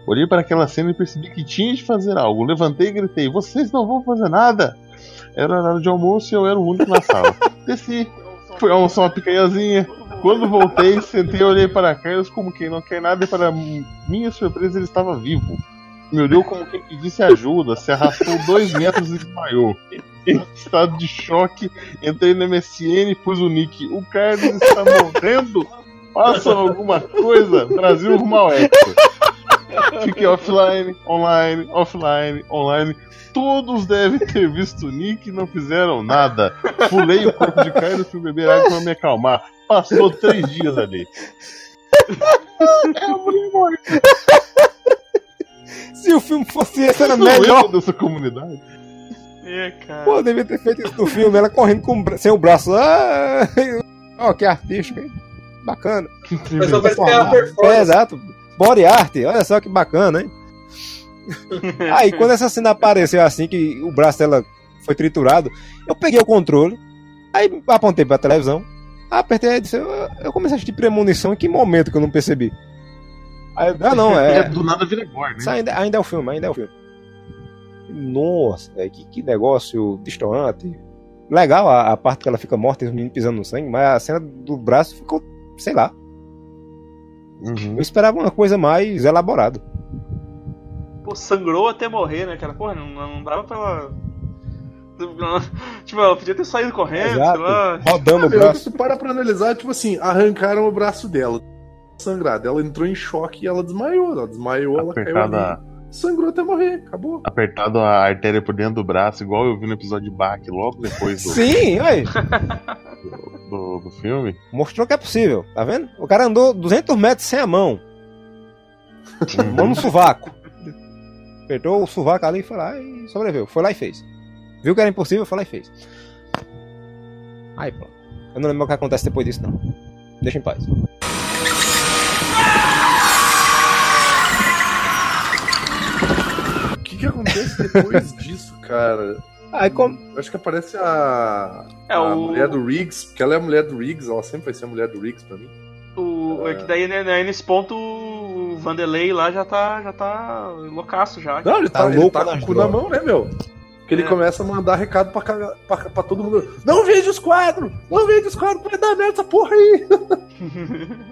Olhei para aquela cena e percebi que tinha de fazer algo. Levantei e gritei: Vocês não vão fazer nada! Era horário de almoço e eu era o único na sala. Desci, fui almoçar uma picanhazinha. Quando voltei, sentei e olhei para Carlos como quem não quer nada e para minha surpresa ele estava vivo. Me olhou como quem pedisse ajuda, se arrastou dois metros e desmaiou. Em estado de choque, entrei no MSN e pus o nick. O Carlos está morrendo! Façam alguma coisa! Brasil rumo ao Hexa. Fiquei offline, online, offline, online. Todos devem ter visto o nick e não fizeram nada. Pulei o corpo de Carlos e fui beber água para me acalmar. Passou três dias ali. É a mulher morta.
Se o filme fosse esse, era melhor.
dessa comunidade?
É, cara.
Pô, devia ter feito isso no filme, ela correndo com, sem o braço. Ah, Ó, que artístico, hein? Bacana.
Mas só parece que é a
É,
performance.
exato. Body art, olha só que bacana, hein? Aí, quando essa cena apareceu assim, que o braço dela foi triturado, eu peguei o controle, aí apontei pra televisão, apertei e disse, eu, comecei a assistir premonição, em que momento que eu não percebi? Aí, ah, não,
É,
é.
do nada vira gore, né?
Ainda, ainda é o filme, ainda é o filme. Nossa, velho, que, que negócio distoante. Legal a, a parte que ela fica morta e os meninos pisando no sangue, mas a cena do braço ficou, sei lá.
Uhum.
Eu esperava uma coisa mais elaborada.
Pô, sangrou até morrer, né, cara? Porra, não, não dava pra ela. Tipo, ela podia ter saído correndo,
Exato.
sei lá.
Rodando o
Meu,
braço.
se tu para pra analisar, tipo assim, arrancaram o braço dela. Sangrado. Ela entrou em choque e ela desmaiou. Ela desmaiou, ela caiu
Apertada,
ali. Sangrou até morrer. Acabou.
apertado a artéria por dentro do braço, igual eu vi no episódio de Bach, logo depois do,
Sim, aí.
do, do filme.
Mostrou que é possível, tá vendo? O cara andou 200 metros sem a mão. Mão no sovaco. Apertou o sovaco ali e foi lá e sobreviveu. Foi lá e fez. Viu que era impossível, foi lá e fez. Aí, pronto. Eu não lembro o que acontece depois disso, não. Deixa em paz.
Depois disso, cara?
Aí, como.
Eu Acho que aparece a,
É,
a
o-
mulher do Riggs, porque ela é a mulher do Riggs, ela sempre vai ser a mulher do Riggs pra mim.
O, é que daí, né, né, nesse ponto, o Vanderlei lá já tá, já tá loucaço já.
Não, ele
Tá
tá, ele
louco
tá com o cu na mão, né, meu? Que ele
É.
começa a mandar recado pra, pra, pra todo mundo. Não veja os quadros! Não veja os quadros, vai dar merda essa porra aí!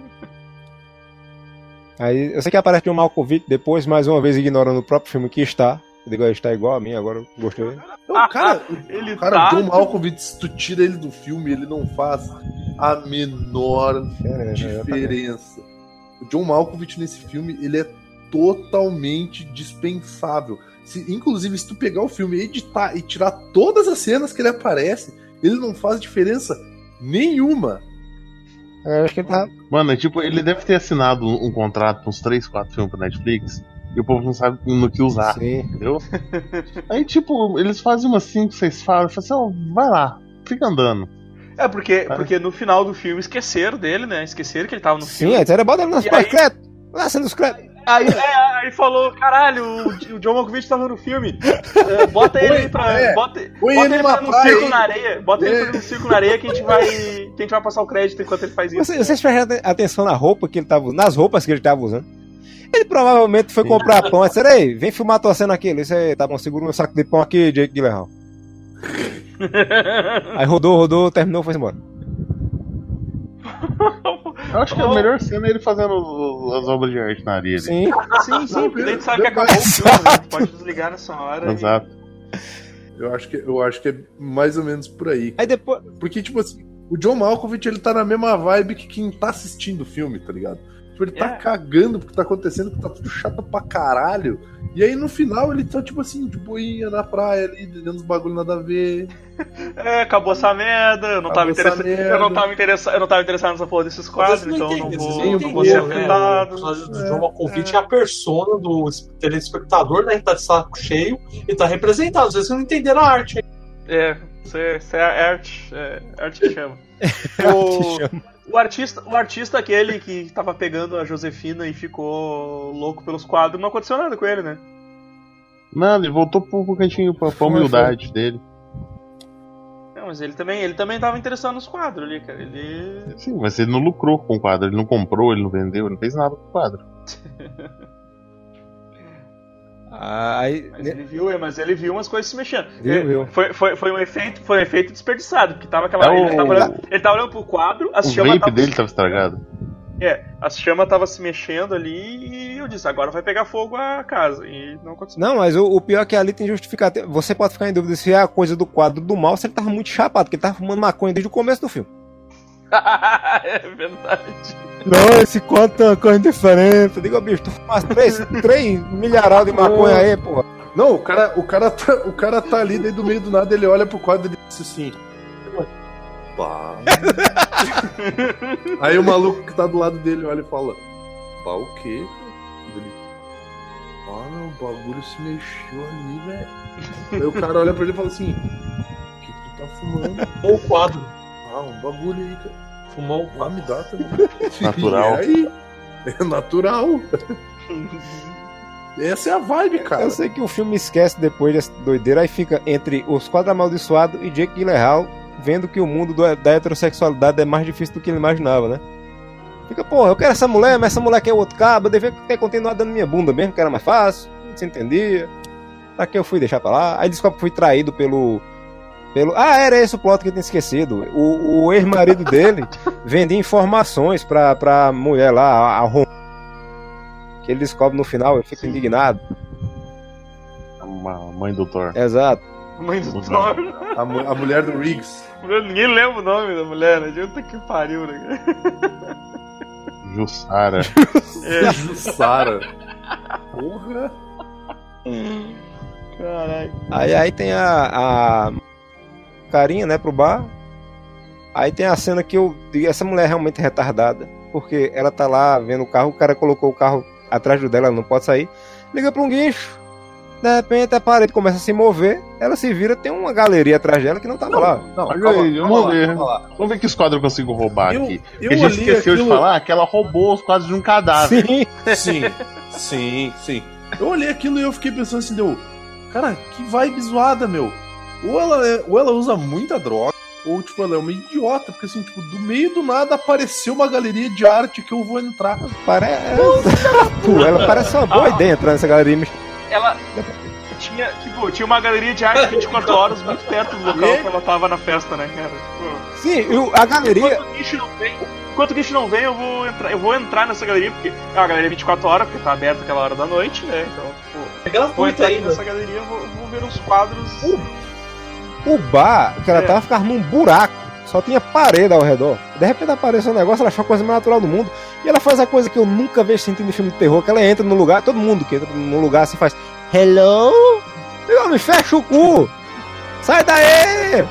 Aí, eu sei que aparece John Malkovich depois, mais uma vez ignorando o próprio filme que está. Eu digo, está igual a mim, agora eu gostei.
Não, cara,
Ele
o cara,
tá.
John Malkovich, se tu tira ele do filme, ele não faz a menor
É,
diferença. O John Malkovich nesse filme, ele é totalmente dispensável. Se, inclusive, se tu pegar o filme, editar e tirar todas as cenas que ele aparece, ele não faz diferença nenhuma.
Eu acho que ele tá.
Mano, é tipo, ele deve ter assinado um, um contrato com uns 3, 4 filmes pra Netflix e o povo não sabe no que usar,
Sim.
entendeu? Aí, tipo, eles fazem umas 5, 6 falas falam assim, ó, vai lá, fica andando.
É, porque,
Cara.
porque no final do filme esqueceram dele, né? Esqueceram que ele tava no
Sim,
filme.
aí era bota ele nas
aí-
créditos. Lá sendo os créditos.
Aí, é, aí falou, caralho, o, o John Malkovich tava no filme. É, bota ele aí pra.
é.
Bota,
Põe
bota
ele
ele fazendo um
aí.
na areia. Bota ele
É.
fazendo um círculo na areia que a gente vai. Que a gente vai passar o crédito enquanto ele faz isso.
Vocês, vocês prestaram atenção na roupa que ele tava nas roupas que ele tava usando? Ele provavelmente foi comprar pão. Disse, ei, vem filmar tua cena aqui. Ele disse, "Ei, tá bom, segura meu saco de pão aqui, Jake Gyllenhaal. Aí rodou, rodou, terminou, foi embora.
Eu acho que a melhor cena é ele fazendo as obras de arte na areia. ali.
Sim.
Sim, sim, porque gente sabe que acabou o filme, né? A gente pode desligar nessa hora. e-
Exato.
Eu acho que, eu acho que é mais ou menos por aí.
Aí depois.
Porque, tipo assim, o John Malkovich, ele tá na mesma vibe que quem tá assistindo o filme, tá ligado? Tipo, ele tá
É.
cagando porque tá acontecendo, porque tá tudo chato pra caralho. E aí no final ele tá tipo assim, de boinha na praia ali, dentro dos bagulho nada a ver.
É, acabou essa merda, eu não, tava
Acabou essa
interessado, eu não tava interessado. Eu não tava interessado nessa porra desses quadros,
Vocês
então eu não vou, não vou ser
né?
afetado.
O personagem do John Malkovich é. a persona do telespectador, né? Que tá de saco cheio e tá representado. Às vezes vocês não entenderam a arte.
É, isso é, isso é arte. É, arte que chama. O, o artista, o artista aquele que tava pegando a Josefina e ficou louco pelos quadros, não aconteceu nada com ele, né?
Não, ele voltou pro, pro cantinho, pra, pra humildade dele.
Não, mas ele também, ele também tava interessado nos quadros ali, cara. Ele.
Sim, mas ele não lucrou com o quadro, ele não comprou, ele não vendeu, ele não fez nada com o quadro.
Aí,
Mas ele viu, é, mas ele viu umas coisas se mexendo.
Viu, viu.
Foi, foi, foi um efeito, foi um efeito desperdiçado, porque tava aquela.
É
ele,
o-
tava olhando, ele tava olhando pro quadro, as
o
chamas
vape
tava,
dele tava estragado.
É, as chamas tava se mexendo ali e eu disse, agora vai pegar fogo a casa. E não aconteceu.
Não, mas o, o pior é que ali tem justificativa. Você pode ficar em dúvida se é a coisa do quadro do mal, se ele tava muito chapado, porque ele tava fumando maconha desde o começo do filme.
é verdade.
Não, esse quadro tem uma coisa diferente. Diga, bicho, tu fumasse três, três milharal de maconha aí, porra.
Não, o cara, o cara, tá, o cara tá ali, daí do meio do nada ele olha pro quadro e ele diz assim. Pá. Aí o maluco que tá do lado dele olha e fala: Pá, o quê? Ele. Ah, não, o bagulho se mexeu ali, velho. Aí o cara olha pra ele e fala assim: O que que tu tá fumando?
Ou o quadro.
Ah, um bagulho aí, cara.
Fumou o
Ah, me dá também.
Natural.
E aí? É natural. Essa é a vibe, cara.
Eu sei que o filme esquece depois dessa doideira, aí fica entre os quadros amaldiçoados e Jake Gyllenhaal vendo que o mundo do- da heterossexualidade é mais difícil do que ele imaginava, né? Fica, porra, eu quero essa mulher, mas essa mulher quer outro cabo, eu devia ter continuado dando minha bunda mesmo, que era mais fácil, não se entendia. Pra que eu fui deixar pra lá? Aí descobre que fui traído pelo. Pelo ah, era esse o plot que eu tinha esquecido. O, o ex-marido dele vendia informações pra, pra mulher lá, a, a Rom- que ele descobre no final, eu fico indignado.
A mãe do Thor.
Exato.
Mãe do. Thor.
A, a mulher do Riggs.
Ninguém lembra o nome da mulher, né? Puta que pariu, né?
Jussara.
É,
Jussara. Porra.
caralho.
Aí, aí tem a, a carinha, né, pro bar. Aí tem a cena que eu digo, essa mulher é realmente retardada. Porque ela tá lá vendo o carro, o cara colocou o carro atrás do dela, ela não pode sair. Liga pra um guincho. De repente a parede começa a se mover, ela se vira, tem uma galeria atrás dela que não tava lá.
Não,
Olha
calma,
aí,
calma
vamos
lá,
ver.
lá.
Vamos ver que quadro eu consigo roubar
Eu-
aqui.
eu
Porque a gente esqueceu de
aquilo-
falar que ela roubou os quadros de um cadáver.
Sim.
Sim, sim, sim. Eu olhei aquilo e eu fiquei pensando assim, deu. Cara, que vibe zoada, meu. Ou ela, é- ou ela usa muita droga, ou tipo, ela é uma idiota, porque assim, tipo, do meio do nada apareceu uma galeria de arte que eu vou entrar.
Parece. Pô, ela parece uma boa ideia entrar nessa galeria. mas-
Ela tinha, tipo, tinha uma galeria de arte 24 horas muito perto do local
E?
que ela tava na festa, né, cara? Tipo,
Sim, eu- a galeria.
Enquanto o Guicho não vem, enquanto o Guicho não vem, eu vou entrar, eu vou entrar nessa galeria, porque é uma galeria 24 horas, porque tá aberta aquela hora da noite, né? Então, tipo,
É
vou entrar
ainda.
nessa galeria, vou, vou ver os quadros.
O bar que ela
É.
tava ficava num buraco. Só tinha parede ao redor. De repente apareceu um negócio, ela achou a coisa mais natural do mundo. E ela faz a coisa que eu nunca vejo sentindo em filme de terror, que ela entra no lugar, todo mundo que entra no lugar assim faz. Hello? Eu me fecha o cu! Sai daí!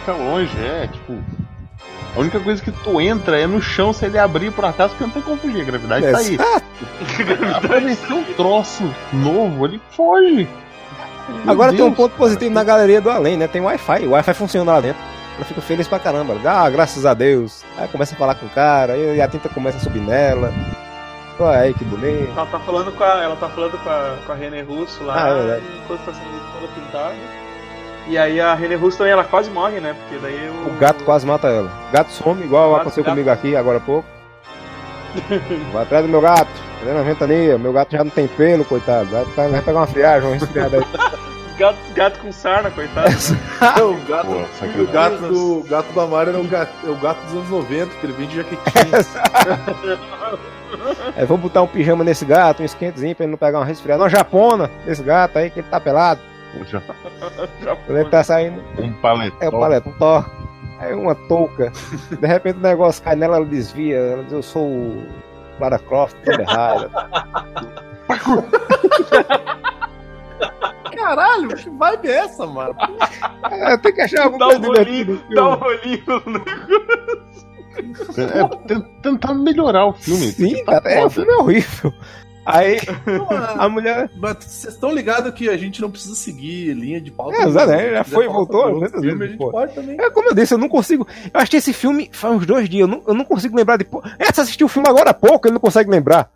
Fica longe, é, tipo. A única coisa que tu entra é no chão se ele abrir por acaso, porque não tem como fugir. A gravidade tá aí. Apareceu um troço novo, ele foge. Meu
Agora tem um
Deus,
ponto
cara.
positivo na galeria do além, né? Tem Wi-Fi. O Wi-Fi funciona lá dentro. Ela fica feliz pra caramba. Ah, graças a Deus. Aí começa a falar com o cara, e a tinta começa a subir nela. Olha aí que bonito.
Ela tá falando com a, ela tá falando com a, com a René Russo lá,
Ah, é verdade.
enquanto tá sendo pintada. E aí a René Russo também, ela quase morre, né? Porque daí o,
O gato quase mata ela. O gato some, igual
Gato-
aconteceu
gato.
comigo aqui agora há pouco. Vai atrás do meu gato, fazendo uma ventania. Meu gato já não tem pelo, coitado. Vai, vai pegar uma friagem, uma resfriada aí.
gato, gato com sarna, coitado.
o gato,
Pô,
o gato do, gato do Amaro é o gato, é o gato dos anos 90, que ele vende jaquetinha.
É, vamos botar um pijama nesse gato, um esquentezinho pra ele não pegar uma resfriada. Uma japona desse gato aí, que ele tá pelado.
Já-
Quando ele tá saindo,
Um paletó.
é o paletó. Aí uma touca. De repente o negócio cai nela, ela desvia. Ela diz, eu sou o Lara Croft, tudo errado.
Caralho, que vibe é essa, mano?
É, tem que achar alguma
Dá
coisa
um
divertida.
rolinho, dá um rolinho no negócio.
É, ten- tentar melhorar o filme.
Sim,
tá
cara, é, o filme é horrível. Aí a mulher.
Mas vocês estão ligados que a gente não precisa seguir linha de pauta.
É, exato, né? Já foi, voltou, muitas vezes,
a gente
pô.
pode também.
É, como eu disse, eu não consigo. Eu achei esse filme faz uns dois dias. Eu não, eu não consigo lembrar de. pô, É, você assistiu o filme agora há pouco, ele não consegue lembrar.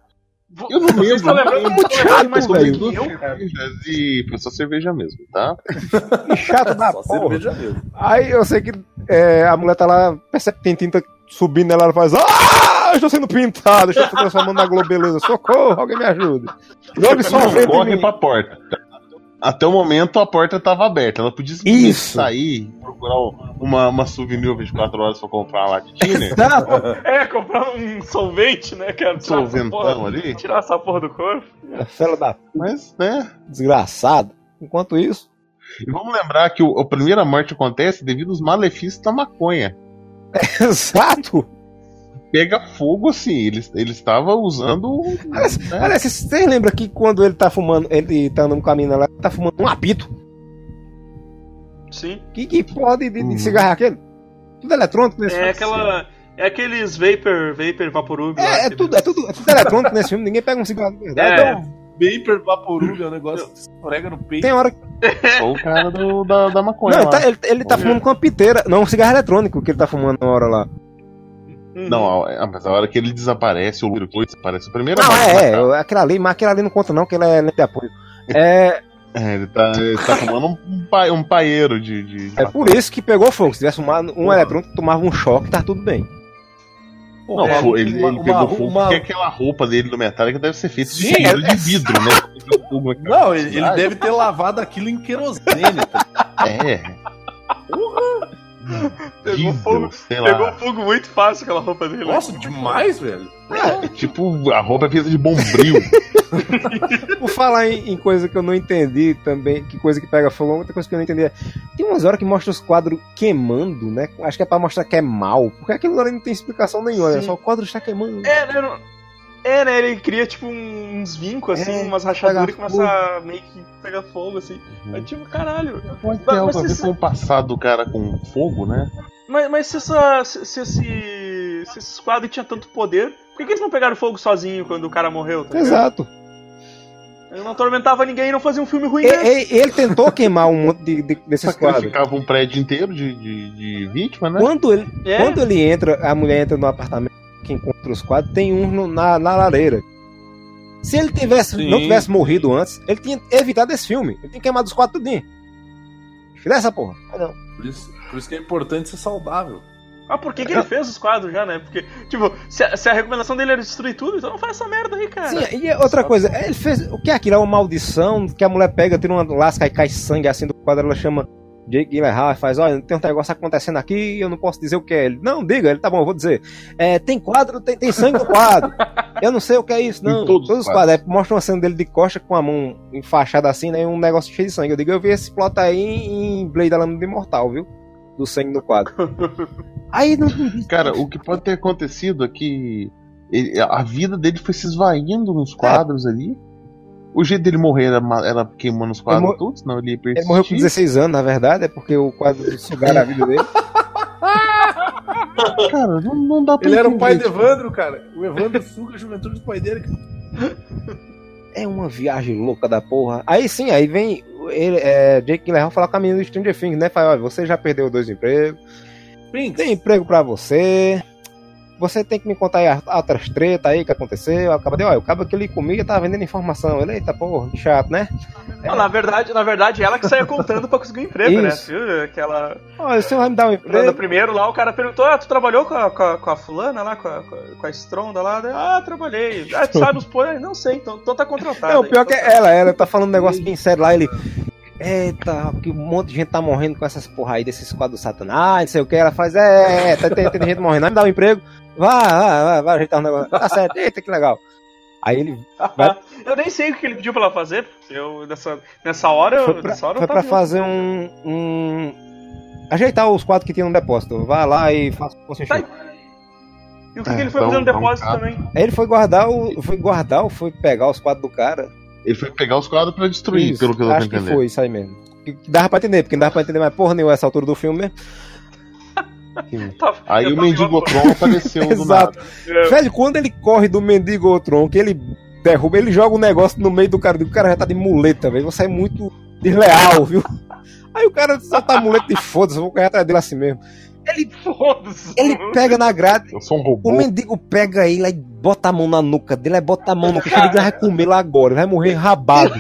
Eu não
Vocês estão
lembro.
lembrando
É muito chato,
mais
velho.
E foi só cerveja mesmo, tá?
Que chato da
Só
porra.
cerveja mesmo.
Aí eu sei que é, a mulher tá lá, percebe que tem tinta subindo nela, ela faz. Ah! Eu estou sendo pintada, estou se transformando na globeleza. Socorro, alguém me ajude. Jogue só
Corre pra porta. Até o momento a porta tava aberta. Ela podia
Isso.
sair, procurar uma, uma souvenir 24 horas pra comprar lá de.
Exato.
É, comprar um solvente, né, cara? Tirar essa
Solventão
porra-
ali.
Tirar essa porra do corpo.
Fela da
Mas, né?
desgraçado. Enquanto isso.
E vamos lembrar que o, a primeira morte acontece devido aos malefícios da maconha.
Exato.
Pega fogo assim, ele, ele estava usando.
Aliás,
né?
aliás, vocês lembram que quando ele tá fumando, ele tá andando no caminho lá, ele tá fumando um apito?
Sim.
Que, que porra de, de,
Uhum.
cigarro é aquele? Tudo eletrônico nesse
É
filme.
aquela. É aqueles vapor, vapor, vaporub. lá
É, é tudo, é, tudo, é tudo eletrônico nesse filme, ninguém pega um cigarro de verdade.
É.
Então,
Vapor Vaporub é um negócio que escorrega no peito.
tem hora que.
Só o cara do, da, da maconha.
Não, ele
lá.
tá, ele, ele tá
Olha.
fumando com uma piteira. Não, um cigarro eletrônico que ele tá fumando na hora lá.
Uhum.
Não, mas a hora que ele desaparece, o loiro que desaparece, a primeira
Não, é, é, aquela ali, mas aquela ali não conta não, que ele é lente de apoio. É,
É, ele tá, ele tá fumando um, pa- um paeiro de. de,
é por isso que pegou fogo. Se tivesse fumado um eletrônico, tomava um choque, tá tudo bem.
Pô,
Não, fo- ele,
uma-
ele
uma-
pegou fogo
uma-
porque aquela roupa dele do metálica deve ser feita de
é-
de vidro, né? Pegou
Não, ele, ele deve ter lavado aquilo em querosene. tá?
É.
Pegou
Diesel,
fogo.
sei lá.
Pegou fogo muito fácil aquela roupa dele.
Nossa, demais, velho.
É, tipo, a roupa é feita de bombril.
Por falar em, em coisa que eu não entendi também, que coisa que pega fogo, outra coisa que eu não entendi é. Tem umas horas que mostra os quadros queimando, né? Acho que é pra mostrar que é mal. Porque aquilo ali não tem explicação nenhuma, é
Sim.
só o quadro está queimando.
É, né? não- É, né? Ele cria, tipo, uns vincos, assim,
É,
umas rachaduras e começa a meio que pegar fogo, assim. É tipo, caralho.
Pode ter
Mas
algo a
você
ver
sa-
com o passado do cara com fogo, né?
Mas, mas se, essa, se, se esse, se esse quadro tinha tanto poder, por que, que eles não pegaram fogo sozinho quando o cara morreu? Tá ligado?
Exato.
Ele não atormentava ninguém e não fazia um filme ruim,
E-
né?
ele tentou queimar um monte de, de- desses
ele
quadros.
ficava um prédio inteiro de, de, de vítima, né?
Quando ele,
É.
quando ele entra, a mulher entra no apartamento que encontra os quadros, tem um no- na, na lareira. Se ele tivesse,
Sim.
não tivesse morrido antes, ele tinha evitado esse filme. Ele tinha queimado os quadros tudinho. Filha essa porra. Ah, não.
Por isso, por isso que é importante ser saudável.
Ah, por que, que ele fez os quadros já, né? Porque, tipo, se a, se a recomendação dele era destruir tudo, então não faz essa merda aí, cara.
Sim, e outra coisa, ele fez. O que é aquilo? É uma maldição que a mulher pega, tira uma lasca e cai sangue assim do quadro, ela chama Jake Gyllenhaal e faz, olha, tem um negócio acontecendo aqui eu não posso dizer o que é. Ele, não, diga, ele tá bom, eu vou dizer. É, tem quadro, tem, tem sangue no quadro. eu não sei o que é isso,
Em
não.
todos os
os quadros. Aí mostra uma cena dele de costa com a mão enfaixada assim, né? Um negócio cheio de sangue. Eu digo, eu vi esse plot aí em Blade da Lâmina Imortal, viu? Do sangue no quadro. Aí não.
Cara, o que pode ter acontecido é que ele- a vida dele foi se esvaindo nos quadros ali. O jeito dele morrer era, era queimando os quadros
Ele
todos, senão ele ia
Ele morreu com 16 anos, na verdade, é porque o quadro sugaram a vida dele.
Cara, não, não dá pra
Ele era o pai do. Evandro, cara. O Evandro suga a juventude do pai dele.
É uma viagem louca da porra. Aí sim, aí vem ele, é, Jake Gyllenhaal falar com a menina do Stranger Things, né? Fala, olha, você já perdeu dois empregos, tem emprego pra você. Você tem que me contar aí as outras tretas aí que aconteceu. Acaba de, olha, o cabo que ele comia tava vendendo informação. Ele, eita porra, que chato, né?
Não, na verdade, na verdade, ela que saía contando pra conseguir um emprego,
Isso.
né? Aquela.
Olha, você vai me dar um emprego.
primeiro lá, o cara perguntou: Ah, tu trabalhou com a, com a, com a fulana lá, com a, com a- com a Stronda lá? Ah, trabalhei. Ah, tu sabe os porra? Não sei, então, então tá contratado.
Não, o
aí,
pior que
então
é ela, ela tá falando um negócio bem sério lá, ele. Eita, que um monte de gente tá morrendo com essas porra aí desses quadros satanás, não sei o que. Ela faz, é, é, tá, tem, tem gente morrendo, vai me dar um emprego. Vai, vai, vai, vai ajeitar um negócio. Tá certo, eita, que legal. Aí ele
tá. Eu nem sei o que ele pediu pra ela fazer. Eu, nessa, nessa hora, eu,
foi pra,
nessa hora
foi
eu
pra fazer um, um, ajeitar os quadros que tinha no depósito. Vai lá e faça o que você
Tá. E o que, que ele foi
então,
fazer no
então,
depósito
tá.
também?
Aí ele foi guardar o. Foi guardar ou foi pegar os quadros do cara?
Ele foi pegar os quadros pra destruir,
Isso,
pelo que eu tô
acho que
entendendo.
foi isso aí mesmo. Que, que dava pra entender, porque não dava pra entender mais porra nenhuma essa altura do filme mesmo.
Tá-
Aí o Mendigotron apareceu do
Exato.
nada.
É,
Velho, quando ele corre do Mendigotron, que ele derruba, ele joga um negócio no meio do cara, o cara já tá de muleta, velho. Você é muito desleal, viu? Aí o cara só tá muleta de foda-se, eu vou correr atrás dele assim mesmo.
Foda-se.
Ele pega na grade,
Eu sou um
o
robô.
mendigo pega ele, aí bota a mão na nuca dele, aí bota a mão no queixo, ele vai comer lá agora, ele vai morrer rabado.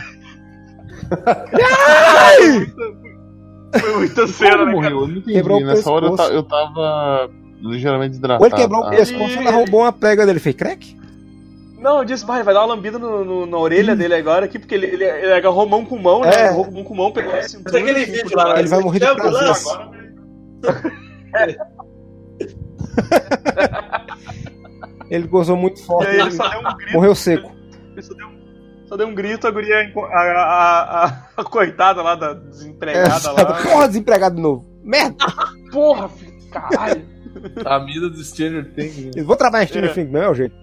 Foi muita cena,
Como
né, cara?
morreu? Eu não entendi.
Quebrou o
Nessa hora eu,
pescoço.
ta- eu tava ligeiramente hidratado.
Ou ele quebrou o
Ah,
pescoço, ela roubou uma prega dele, fez crack?
Não, eu disse, vai, vai dar uma lambida no, no- na orelha dele agora aqui, porque ele, ele, ele agarrou mão com mão, né?
É.
Agarrou mão com mão, pegou a
aquele
assim,
vídeo lá.
Ele vai morrer de prazer.
ambulância.
Ele gozou muito
E
forte,
aí ele
ele
só deu um grito.
morreu seco.
Só deu, um grito, a guria, a, a, a, a coitada lá da desempregada lá.
Porra, desempregado de novo. Merda!
Porra, filho, caralho.
A mina do Stranger Things, né?
Eu vou trabalhar em Stranger
É.
Things, não é o jeito.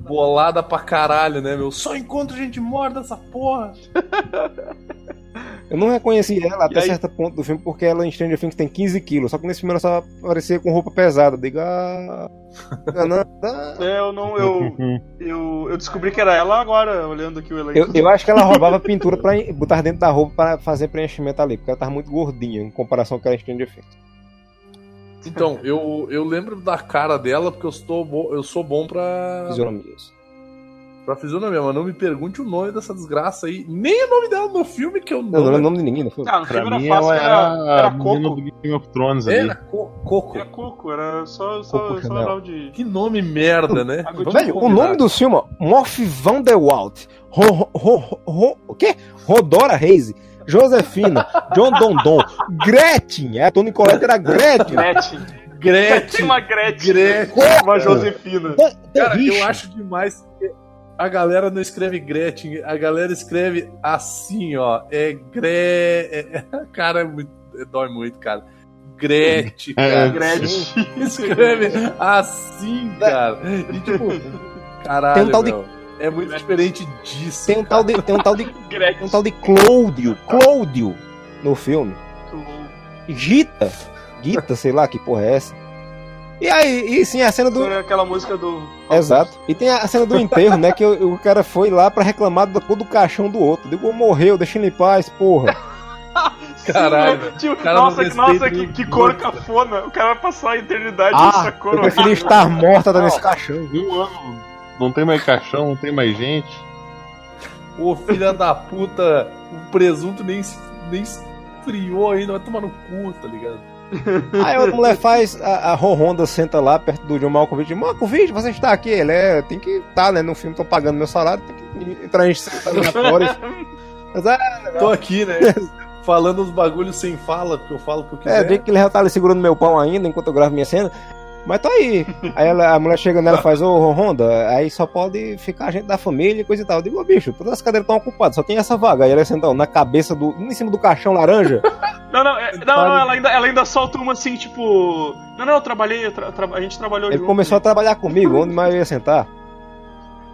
bolada pra caralho, né, meu? Só encontro gente morta essa porra.
Eu não reconheci ela até
aí?
certo ponto do filme, porque ela em Stranger Things tem 15 quilos. Só que nesse filme ela só aparecia com roupa pesada. Diga. ah, não.
É, eu não, eu, eu, eu descobri que era ela agora, olhando aqui o elenco.
Eu, eu acho que ela roubava pintura pra botar dentro da roupa pra fazer preenchimento ali, porque ela tava muito gordinha em comparação com aquela em Stranger Things.
Então, eu, eu lembro da cara dela porque eu, estou bo- eu sou bom pra,
Fisionomias.
Pra fisionomia, mas não me pergunte o nome dessa desgraça aí. Nem o nome dela no filme que eu
Não, não lembro o
lembro.
nome de ninguém, não foi?
Ah, no
Pra
filme
mim,
era fácil,
ela
era,
era,
Coco.
do Game of Thrones ali.
Era Co- Coco.
Era Coco, era só, só,
Coco
só lembrar de.
Que nome merda, né?
Velho, o
combinar.
nome do filme, ó, Morph Van der Walt, Ro, Ro, Ro, Ro- o quê? Rodora Reis, Josefina, John Dondon, Gretchen, é, a Tony Colette era Gretchen.
Gretchen. Tem
Gretchen.
uma Gretchen.
Gretchen.
Uma Josefina.
Cara, eu acho demais a galera não escreve Gretchen, a galera escreve assim, ó. É Gre. é- Cara, é muito... é- dói muito, cara. Gretchen,
É,
cara.
Gretchen.
Escreve assim, cara. E tipo, caralho,
Tem um tal de-
é muito diferente disso.
Tem um tal de, tem um tal de, um tal de Cláudio, Cláudio no filme. Gita, Gita, sei lá que porra é essa. E aí, e sim, a cena do,
aquela música do.
Exato. E tem a cena do enterro, né? Que o, o cara foi lá pra reclamar da cor do caixão do outro. Digo, morreu, deixa ele em paz, porra.
Caralho,
Sim, tipo,
cara não
nossa, que, nossa que, que cor cafona. O cara vai passar a eternidade
Ah,
nessa cor
eu preferia estar morta dando esse caixão.
Um ano não tem mais caixão, não tem mais gente.
Ô filha da puta, o presunto nem, nem esfriou ainda, vai tomar no cu, tá ligado?
Aí a mulher faz, a, a Honda senta lá perto do John Malkovich. Malkovich, você está aqui? Ele é, tem que estar, né? No filme, tô pagando meu salário, tem que entrar em aleatórios. Mas é,
Tô aqui, né? Falando uns bagulhos sem fala, porque eu falo o que eu
é, vê que ele já tá ali segurando meu pão ainda enquanto eu gravo minha cena. Mas tá aí. Aí ela- a mulher chega nela e faz, ô Honda, aí só pode ficar a gente da família e coisa e tal. Eu digo, ô bicho, todas as cadeiras estão ocupadas, só tem essa vaga. Aí ela senta na cabeça do. em cima do caixão laranja.
Não, não, é- não, não, ela ainda, ela ainda solta uma assim, tipo. Não, não, eu trabalhei, eu tra- a gente trabalhou
Ele
junto.
começou a trabalhar comigo, onde mais eu ia sentar?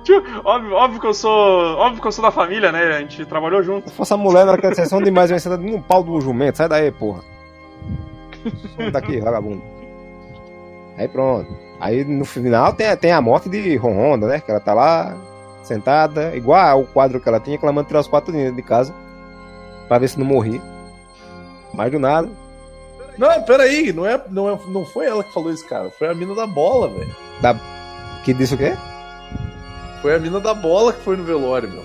Tio, óbvio, óbvio que eu sou. Óbvio que eu sou da família, né? A gente trabalhou junto.
Se fosse a mulher naquela sessão demais, eu ia sentar no pau do jumento. Sai daí, porra. Sai daqui, vagabundo. Aí pronto. Aí no final tem, tem a morte de Honda, né? Que ela tá lá, sentada, igual ao quadro que ela tinha, reclamando tirar os quatro dentro de casa. Pra ver se não morri. Mais do nada.
Não, peraí, não, é, não, é, não foi ela que falou isso, cara. Foi a mina da bola, velho.
Que disse o quê?
Foi a mina da bola que foi no velório, meu.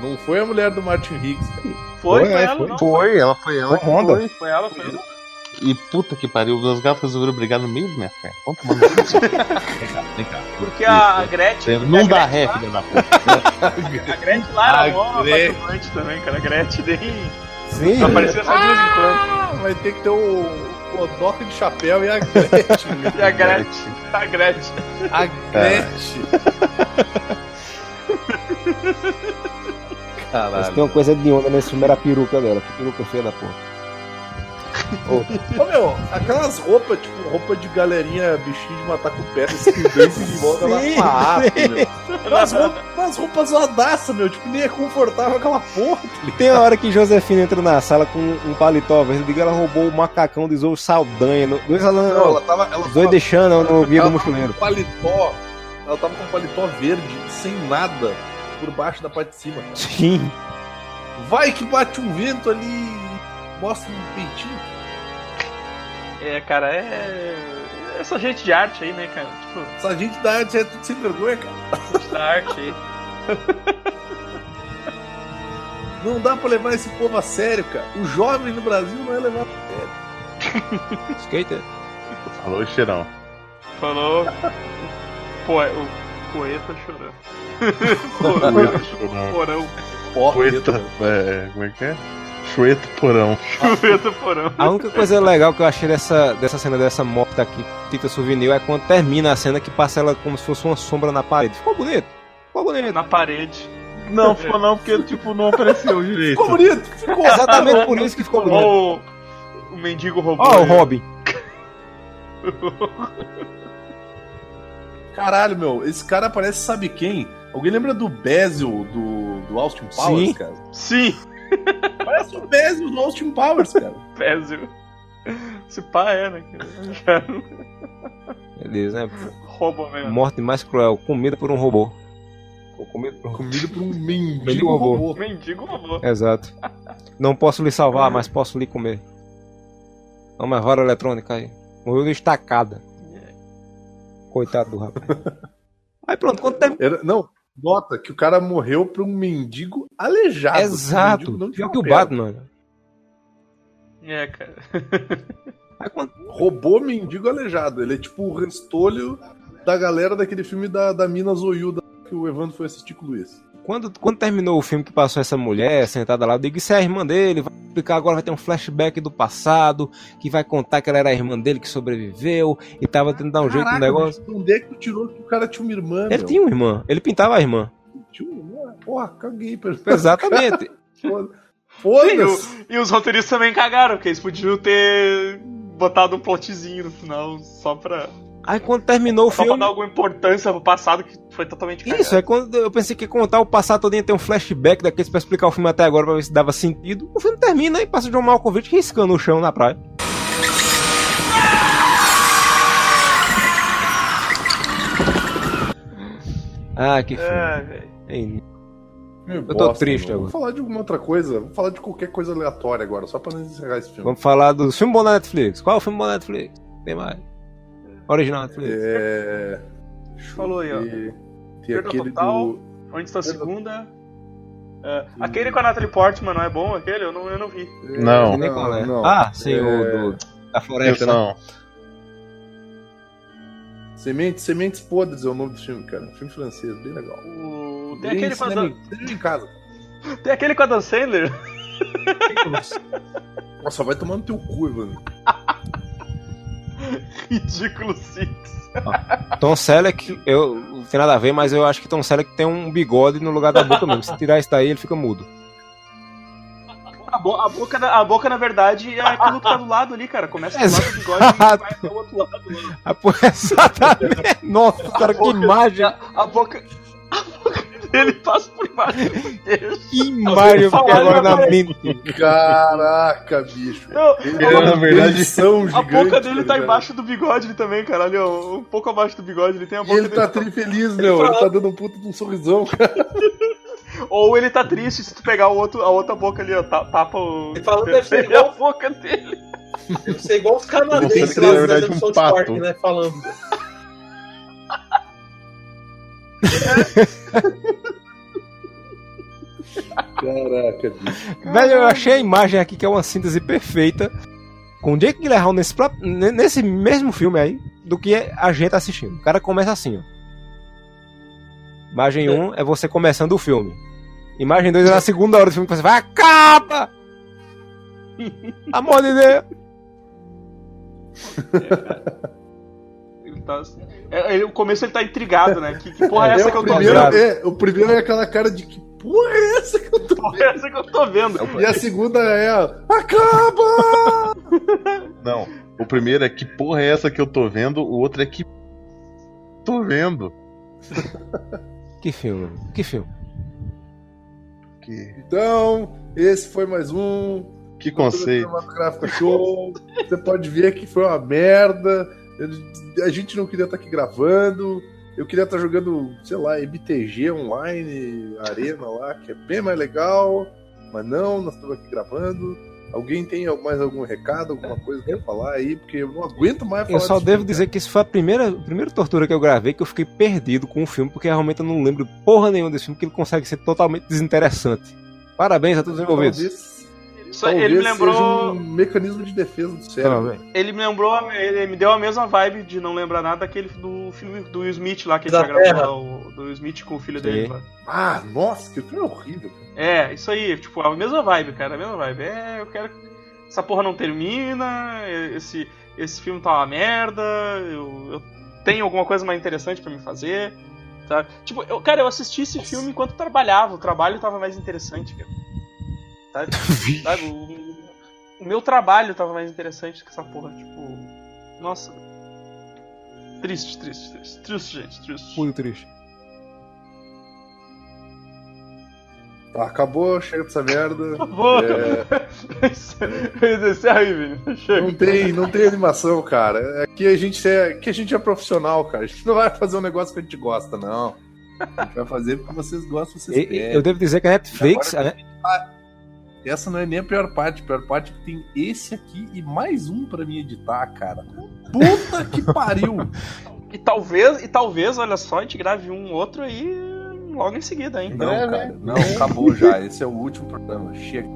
Não foi a mulher do Martin Higgs, cara.
Foi,
Foi,
foi
é,
ela,
foi.
não.
Foi, ela foi ela.
Foi Honda.
Foi.
Foi ela, foi ela.
E puta que pariu, os gatos resolveram brigar no meio da minha frente. Vamos tomar no cu. Vem cá, vem cá.
Porque a Gretchen.
Não dá ré, filha da puta.
A Gretchen lá era
A
mó apaixonante também, cara. A Gretchen nem.
Sim.
Aparecia só de vez em quando.
Ah, vai ter que ter o Kodoka de chapéu e a Gretchen.
E a Gretchen. A Gretchen.
a Gretchen.
Mas
Caralho.
tem uma coisa de onda nesse filme, era a peruca dela. Que peruca feia da porra.
Ô meu, aquelas roupas, tipo, roupa de galerinha bichinho de matar com pedra, estudante de volta lá com a arte, meu. Umas roupas, roupas zoadaças, meu, tipo, nem é confortável aquela porra. tá?
Tem a hora que Josefina entra na sala com um paletó verde, diga ela roubou o macacão de Zou Saldanha. No, dois
Não,
Alan,
ela tava, ela
Zoe
tava,
deixando no Guia do Mochileiro.
paletó, ela tava com um paletó verde, sem nada, por baixo da parte de cima. cara.
Sim.
Vai que bate um vento ali mostra um peitinho.
É, cara, é. Essa gente de arte aí, né, cara? Tipo,
Essa gente da arte é tudo sem vergonha, cara.
gente da arte aí.
Não dá pra levar esse povo a sério, cara. O jovem no Brasil não é levado a sério.
Skater.
Falou, cheirão.
Falou. Poe... O poeta chorando.
Porão.
Porão.
Chueta, é, como é que é? Chueta, porão.
Poeta porão.
A única coisa legal que eu achei dessa, dessa cena dessa moto aqui, Tita Souvenir, é quando termina a cena que passa ela como se fosse uma sombra na parede. Ficou bonito. Ficou bonito.
Na parede.
Não, ficou não, porque, tipo, não apareceu direito.
Ficou bonito, ficou.
Exatamente por isso que ficou bonito.
O, o mendigo roubou.
Ó, o Robin.
Caralho, meu, esse cara parece sabe quem? Alguém lembra do Basil do, do Austin Powers,
Sim.
cara?
Sim,
Parece o Basil do Austin Powers, cara.
Pézio. Esse pá é, né?
Beleza, né?
Rouba mesmo.
Morte mais cruel. Comida por um robô. Comida por um robô.
Comido por um mendigo
Mendigo robô.
robô.
Mendigo roubou.
Exato. Não posso lhe salvar, mas posso lhe comer. Não, mas hora eletrônica aí. Morreu de estacada. Coitado do rapaz. Aí pronto, quando termina.
Era- não, nota que o cara morreu pra um mendigo aleijado.
Exato.
mendigo não tinha
Pior que o. Batman.
É, cara.
Roubou mendigo aleijado. Ele é tipo o restolho da galera daquele filme da, da mina zoiuda que o Evandro foi assistir com o Luiz.
Quando, quando terminou o filme que passou essa mulher sentada lá, eu digo, isso é a irmã dele, vai explicar agora, vai ter um flashback do passado, que vai contar que ela era a irmã dele que sobreviveu, e tava tentando dar um jeito no
Caraca,
negócio.
Onde é que tu tirou que o cara tinha uma irmã?
Ele
meu?
tinha uma irmã, ele pintava a irmã.
Tinha uma irmã? Porra, caguei.
Exatamente.
Foda-
E,
Foda-se.
o- e os roteiristas também cagaram, porque eles podiam ter botado um plotzinho no final só pra,
Aí quando terminou o
só pra
filme.
dar alguma importância pro passado que foi totalmente cagado.
Isso, é quando eu pensei que ia contar o passado todo ia ter um flashback daqueles pra explicar o filme até agora pra ver se dava sentido. O filme termina e passa o John Malkovich riscando o chão na praia. Ah, que filme.
É, velho.
Ei, Eu tô
bosta,
triste
meu.
agora.
Vamos falar de alguma outra coisa. Vamos falar de qualquer coisa aleatória agora, só pra não encerrar esse filme.
Vamos falar do filme bom da Netflix. Qual é o filme bom da Netflix? Tem mais. Original Netflix.
É.
Falou aí, ó.
Tem
Perda
aquele
Total.
do.
Onde está a segunda? É, aquele com a Natalie Portman não é bom? Aquele? Eu não, eu não vi.
Não.
Nem qual é.
não.
Ah, sim,
É,
o do, da floresta, né?
Atenção.
Sementes, Sementes Podres é o nome do filme, cara. Um filme francês, bem legal.
O... Tem,
Bem
aquele com a Dan...
em casa.
Tem aquele com a Dan Sandler?
Nossa, vai tomar no teu cu, Evandro.
Ridículo Six.
Tom Selleck, eu não tem nada a ver, mas eu acho que Tom Selleck tem um bigode no lugar da boca mesmo. Se tirar isso daí, ele fica mudo.
A, bo- a boca, na- a boca, na verdade, é aquilo que tá do lado ali, cara. Começa do lado do bigode e vai pro outro lado. né?
Exatamente. Nossa, cara, que
boca-
imagem.
A, a boca. A boca dele passa por baixo do queixo.
Que eu agora na mente.
Caraca, bicho.
Não,
Ele
é, na verdade,
são
A boca dele tá
ligado?
embaixo do bigode ali também, caralho. ó, Um pouco abaixo do bigode, ele tem a
E
boca
ele tá
dele.
tri feliz, meu. Ele tá dando um puta de um sorrisão, cara.
Ou ele tá triste se tu pegar o outro, a outra boca ali, ó. ta- Tapa o.
Ele fala, deve ser
a
igual-
boca dele.
Deve ser igual os canadenses lá
na
do
verdade, um
South
pato.
Park, né? Falando.
Caraca, bicho.
Velho, eu achei a imagem aqui que é uma síntese perfeita com o Jake Gyllenhaal nesse, nesse mesmo filme aí do que a gente assistindo. O cara começa assim, ó. Imagem 1 um é você começando o filme. Imagem 2 é na segunda hora do filme que você vai, acaba! Amor de Deus!
Ele tá É, ele- o começo ele tá intrigado, né? Que, que porra é essa
É,
que
o,
eu tô vendo?
é, o primeiro é aquela cara de que porra é essa que eu tô
Porra, é essa que eu tô vendo.
E a segunda é, acaba!
Não. O primeiro é que porra é essa que eu tô vendo, o outro é que tô vendo.
Que filme? Que filme?
Que,
Então, esse foi mais um
que conceito.
Show. Você pode ver que foi uma merda. A gente não queria estar aqui gravando. Eu queria estar jogando, sei lá, MTG online, Arena lá, que é bem mais legal. Mas não, nós estamos aqui gravando. Alguém tem mais algum recado, alguma coisa que quer falar aí? Porque eu não aguento mais falar
Eu só devo
filme,
dizer que isso foi a primeira, a primeira tortura que eu gravei que eu fiquei perdido com o filme, porque realmente eu não lembro porra nenhuma desse filme, que ele consegue ser totalmente desinteressante. Parabéns a todos os
cara.
envolvidos.
Talvez,
Só-
talvez
ele me lembrou.
seja um mecanismo de defesa do cérebro.
Parabéns.
Ele me lembrou, ele me deu a mesma vibe de não lembrar nada daquele do filme do Will Smith lá que gente
Da
já gravou
Terra.
lá, o, do Will Smith com o filho
Sim.
dele lá.
Ah, nossa, que filme horrível. cara.
É, isso aí, tipo, a mesma vibe, cara, a mesma vibe. É, eu quero. Essa porra não termina, esse, esse filme tá uma merda, eu, eu tenho alguma coisa mais interessante pra me fazer. Tá? Tipo, eu, cara, eu assisti esse filme enquanto trabalhava, o trabalho tava mais interessante, cara. Sabe? Sabe? O, o meu trabalho tava mais interessante que essa porra, tipo. Nossa. Triste, triste, triste. Triste, gente, triste.
Muito triste.
Tá, acabou, chega dessa merda.
Acabou.
É,
Encerra aí, Vini. Chega.
não tem, não tem animação, cara. Aqui a gente é, aqui a gente é profissional, cara. A gente não vai fazer um negócio que a gente gosta, não. A gente vai fazer porque vocês gostam, vocês
E- e-
querem.
eu devo dizer que a Netflix.
Agora-
a-
Essa não é nem a pior parte. A pior parte é que tem esse aqui e mais um pra mim editar, cara. Puta que pariu!
E talvez, e talvez, olha só, a gente grave um outro aí logo em seguida, hein?
Não,
É,
cara.
né?
Não, acabou já. Esse é o último programa. Chega.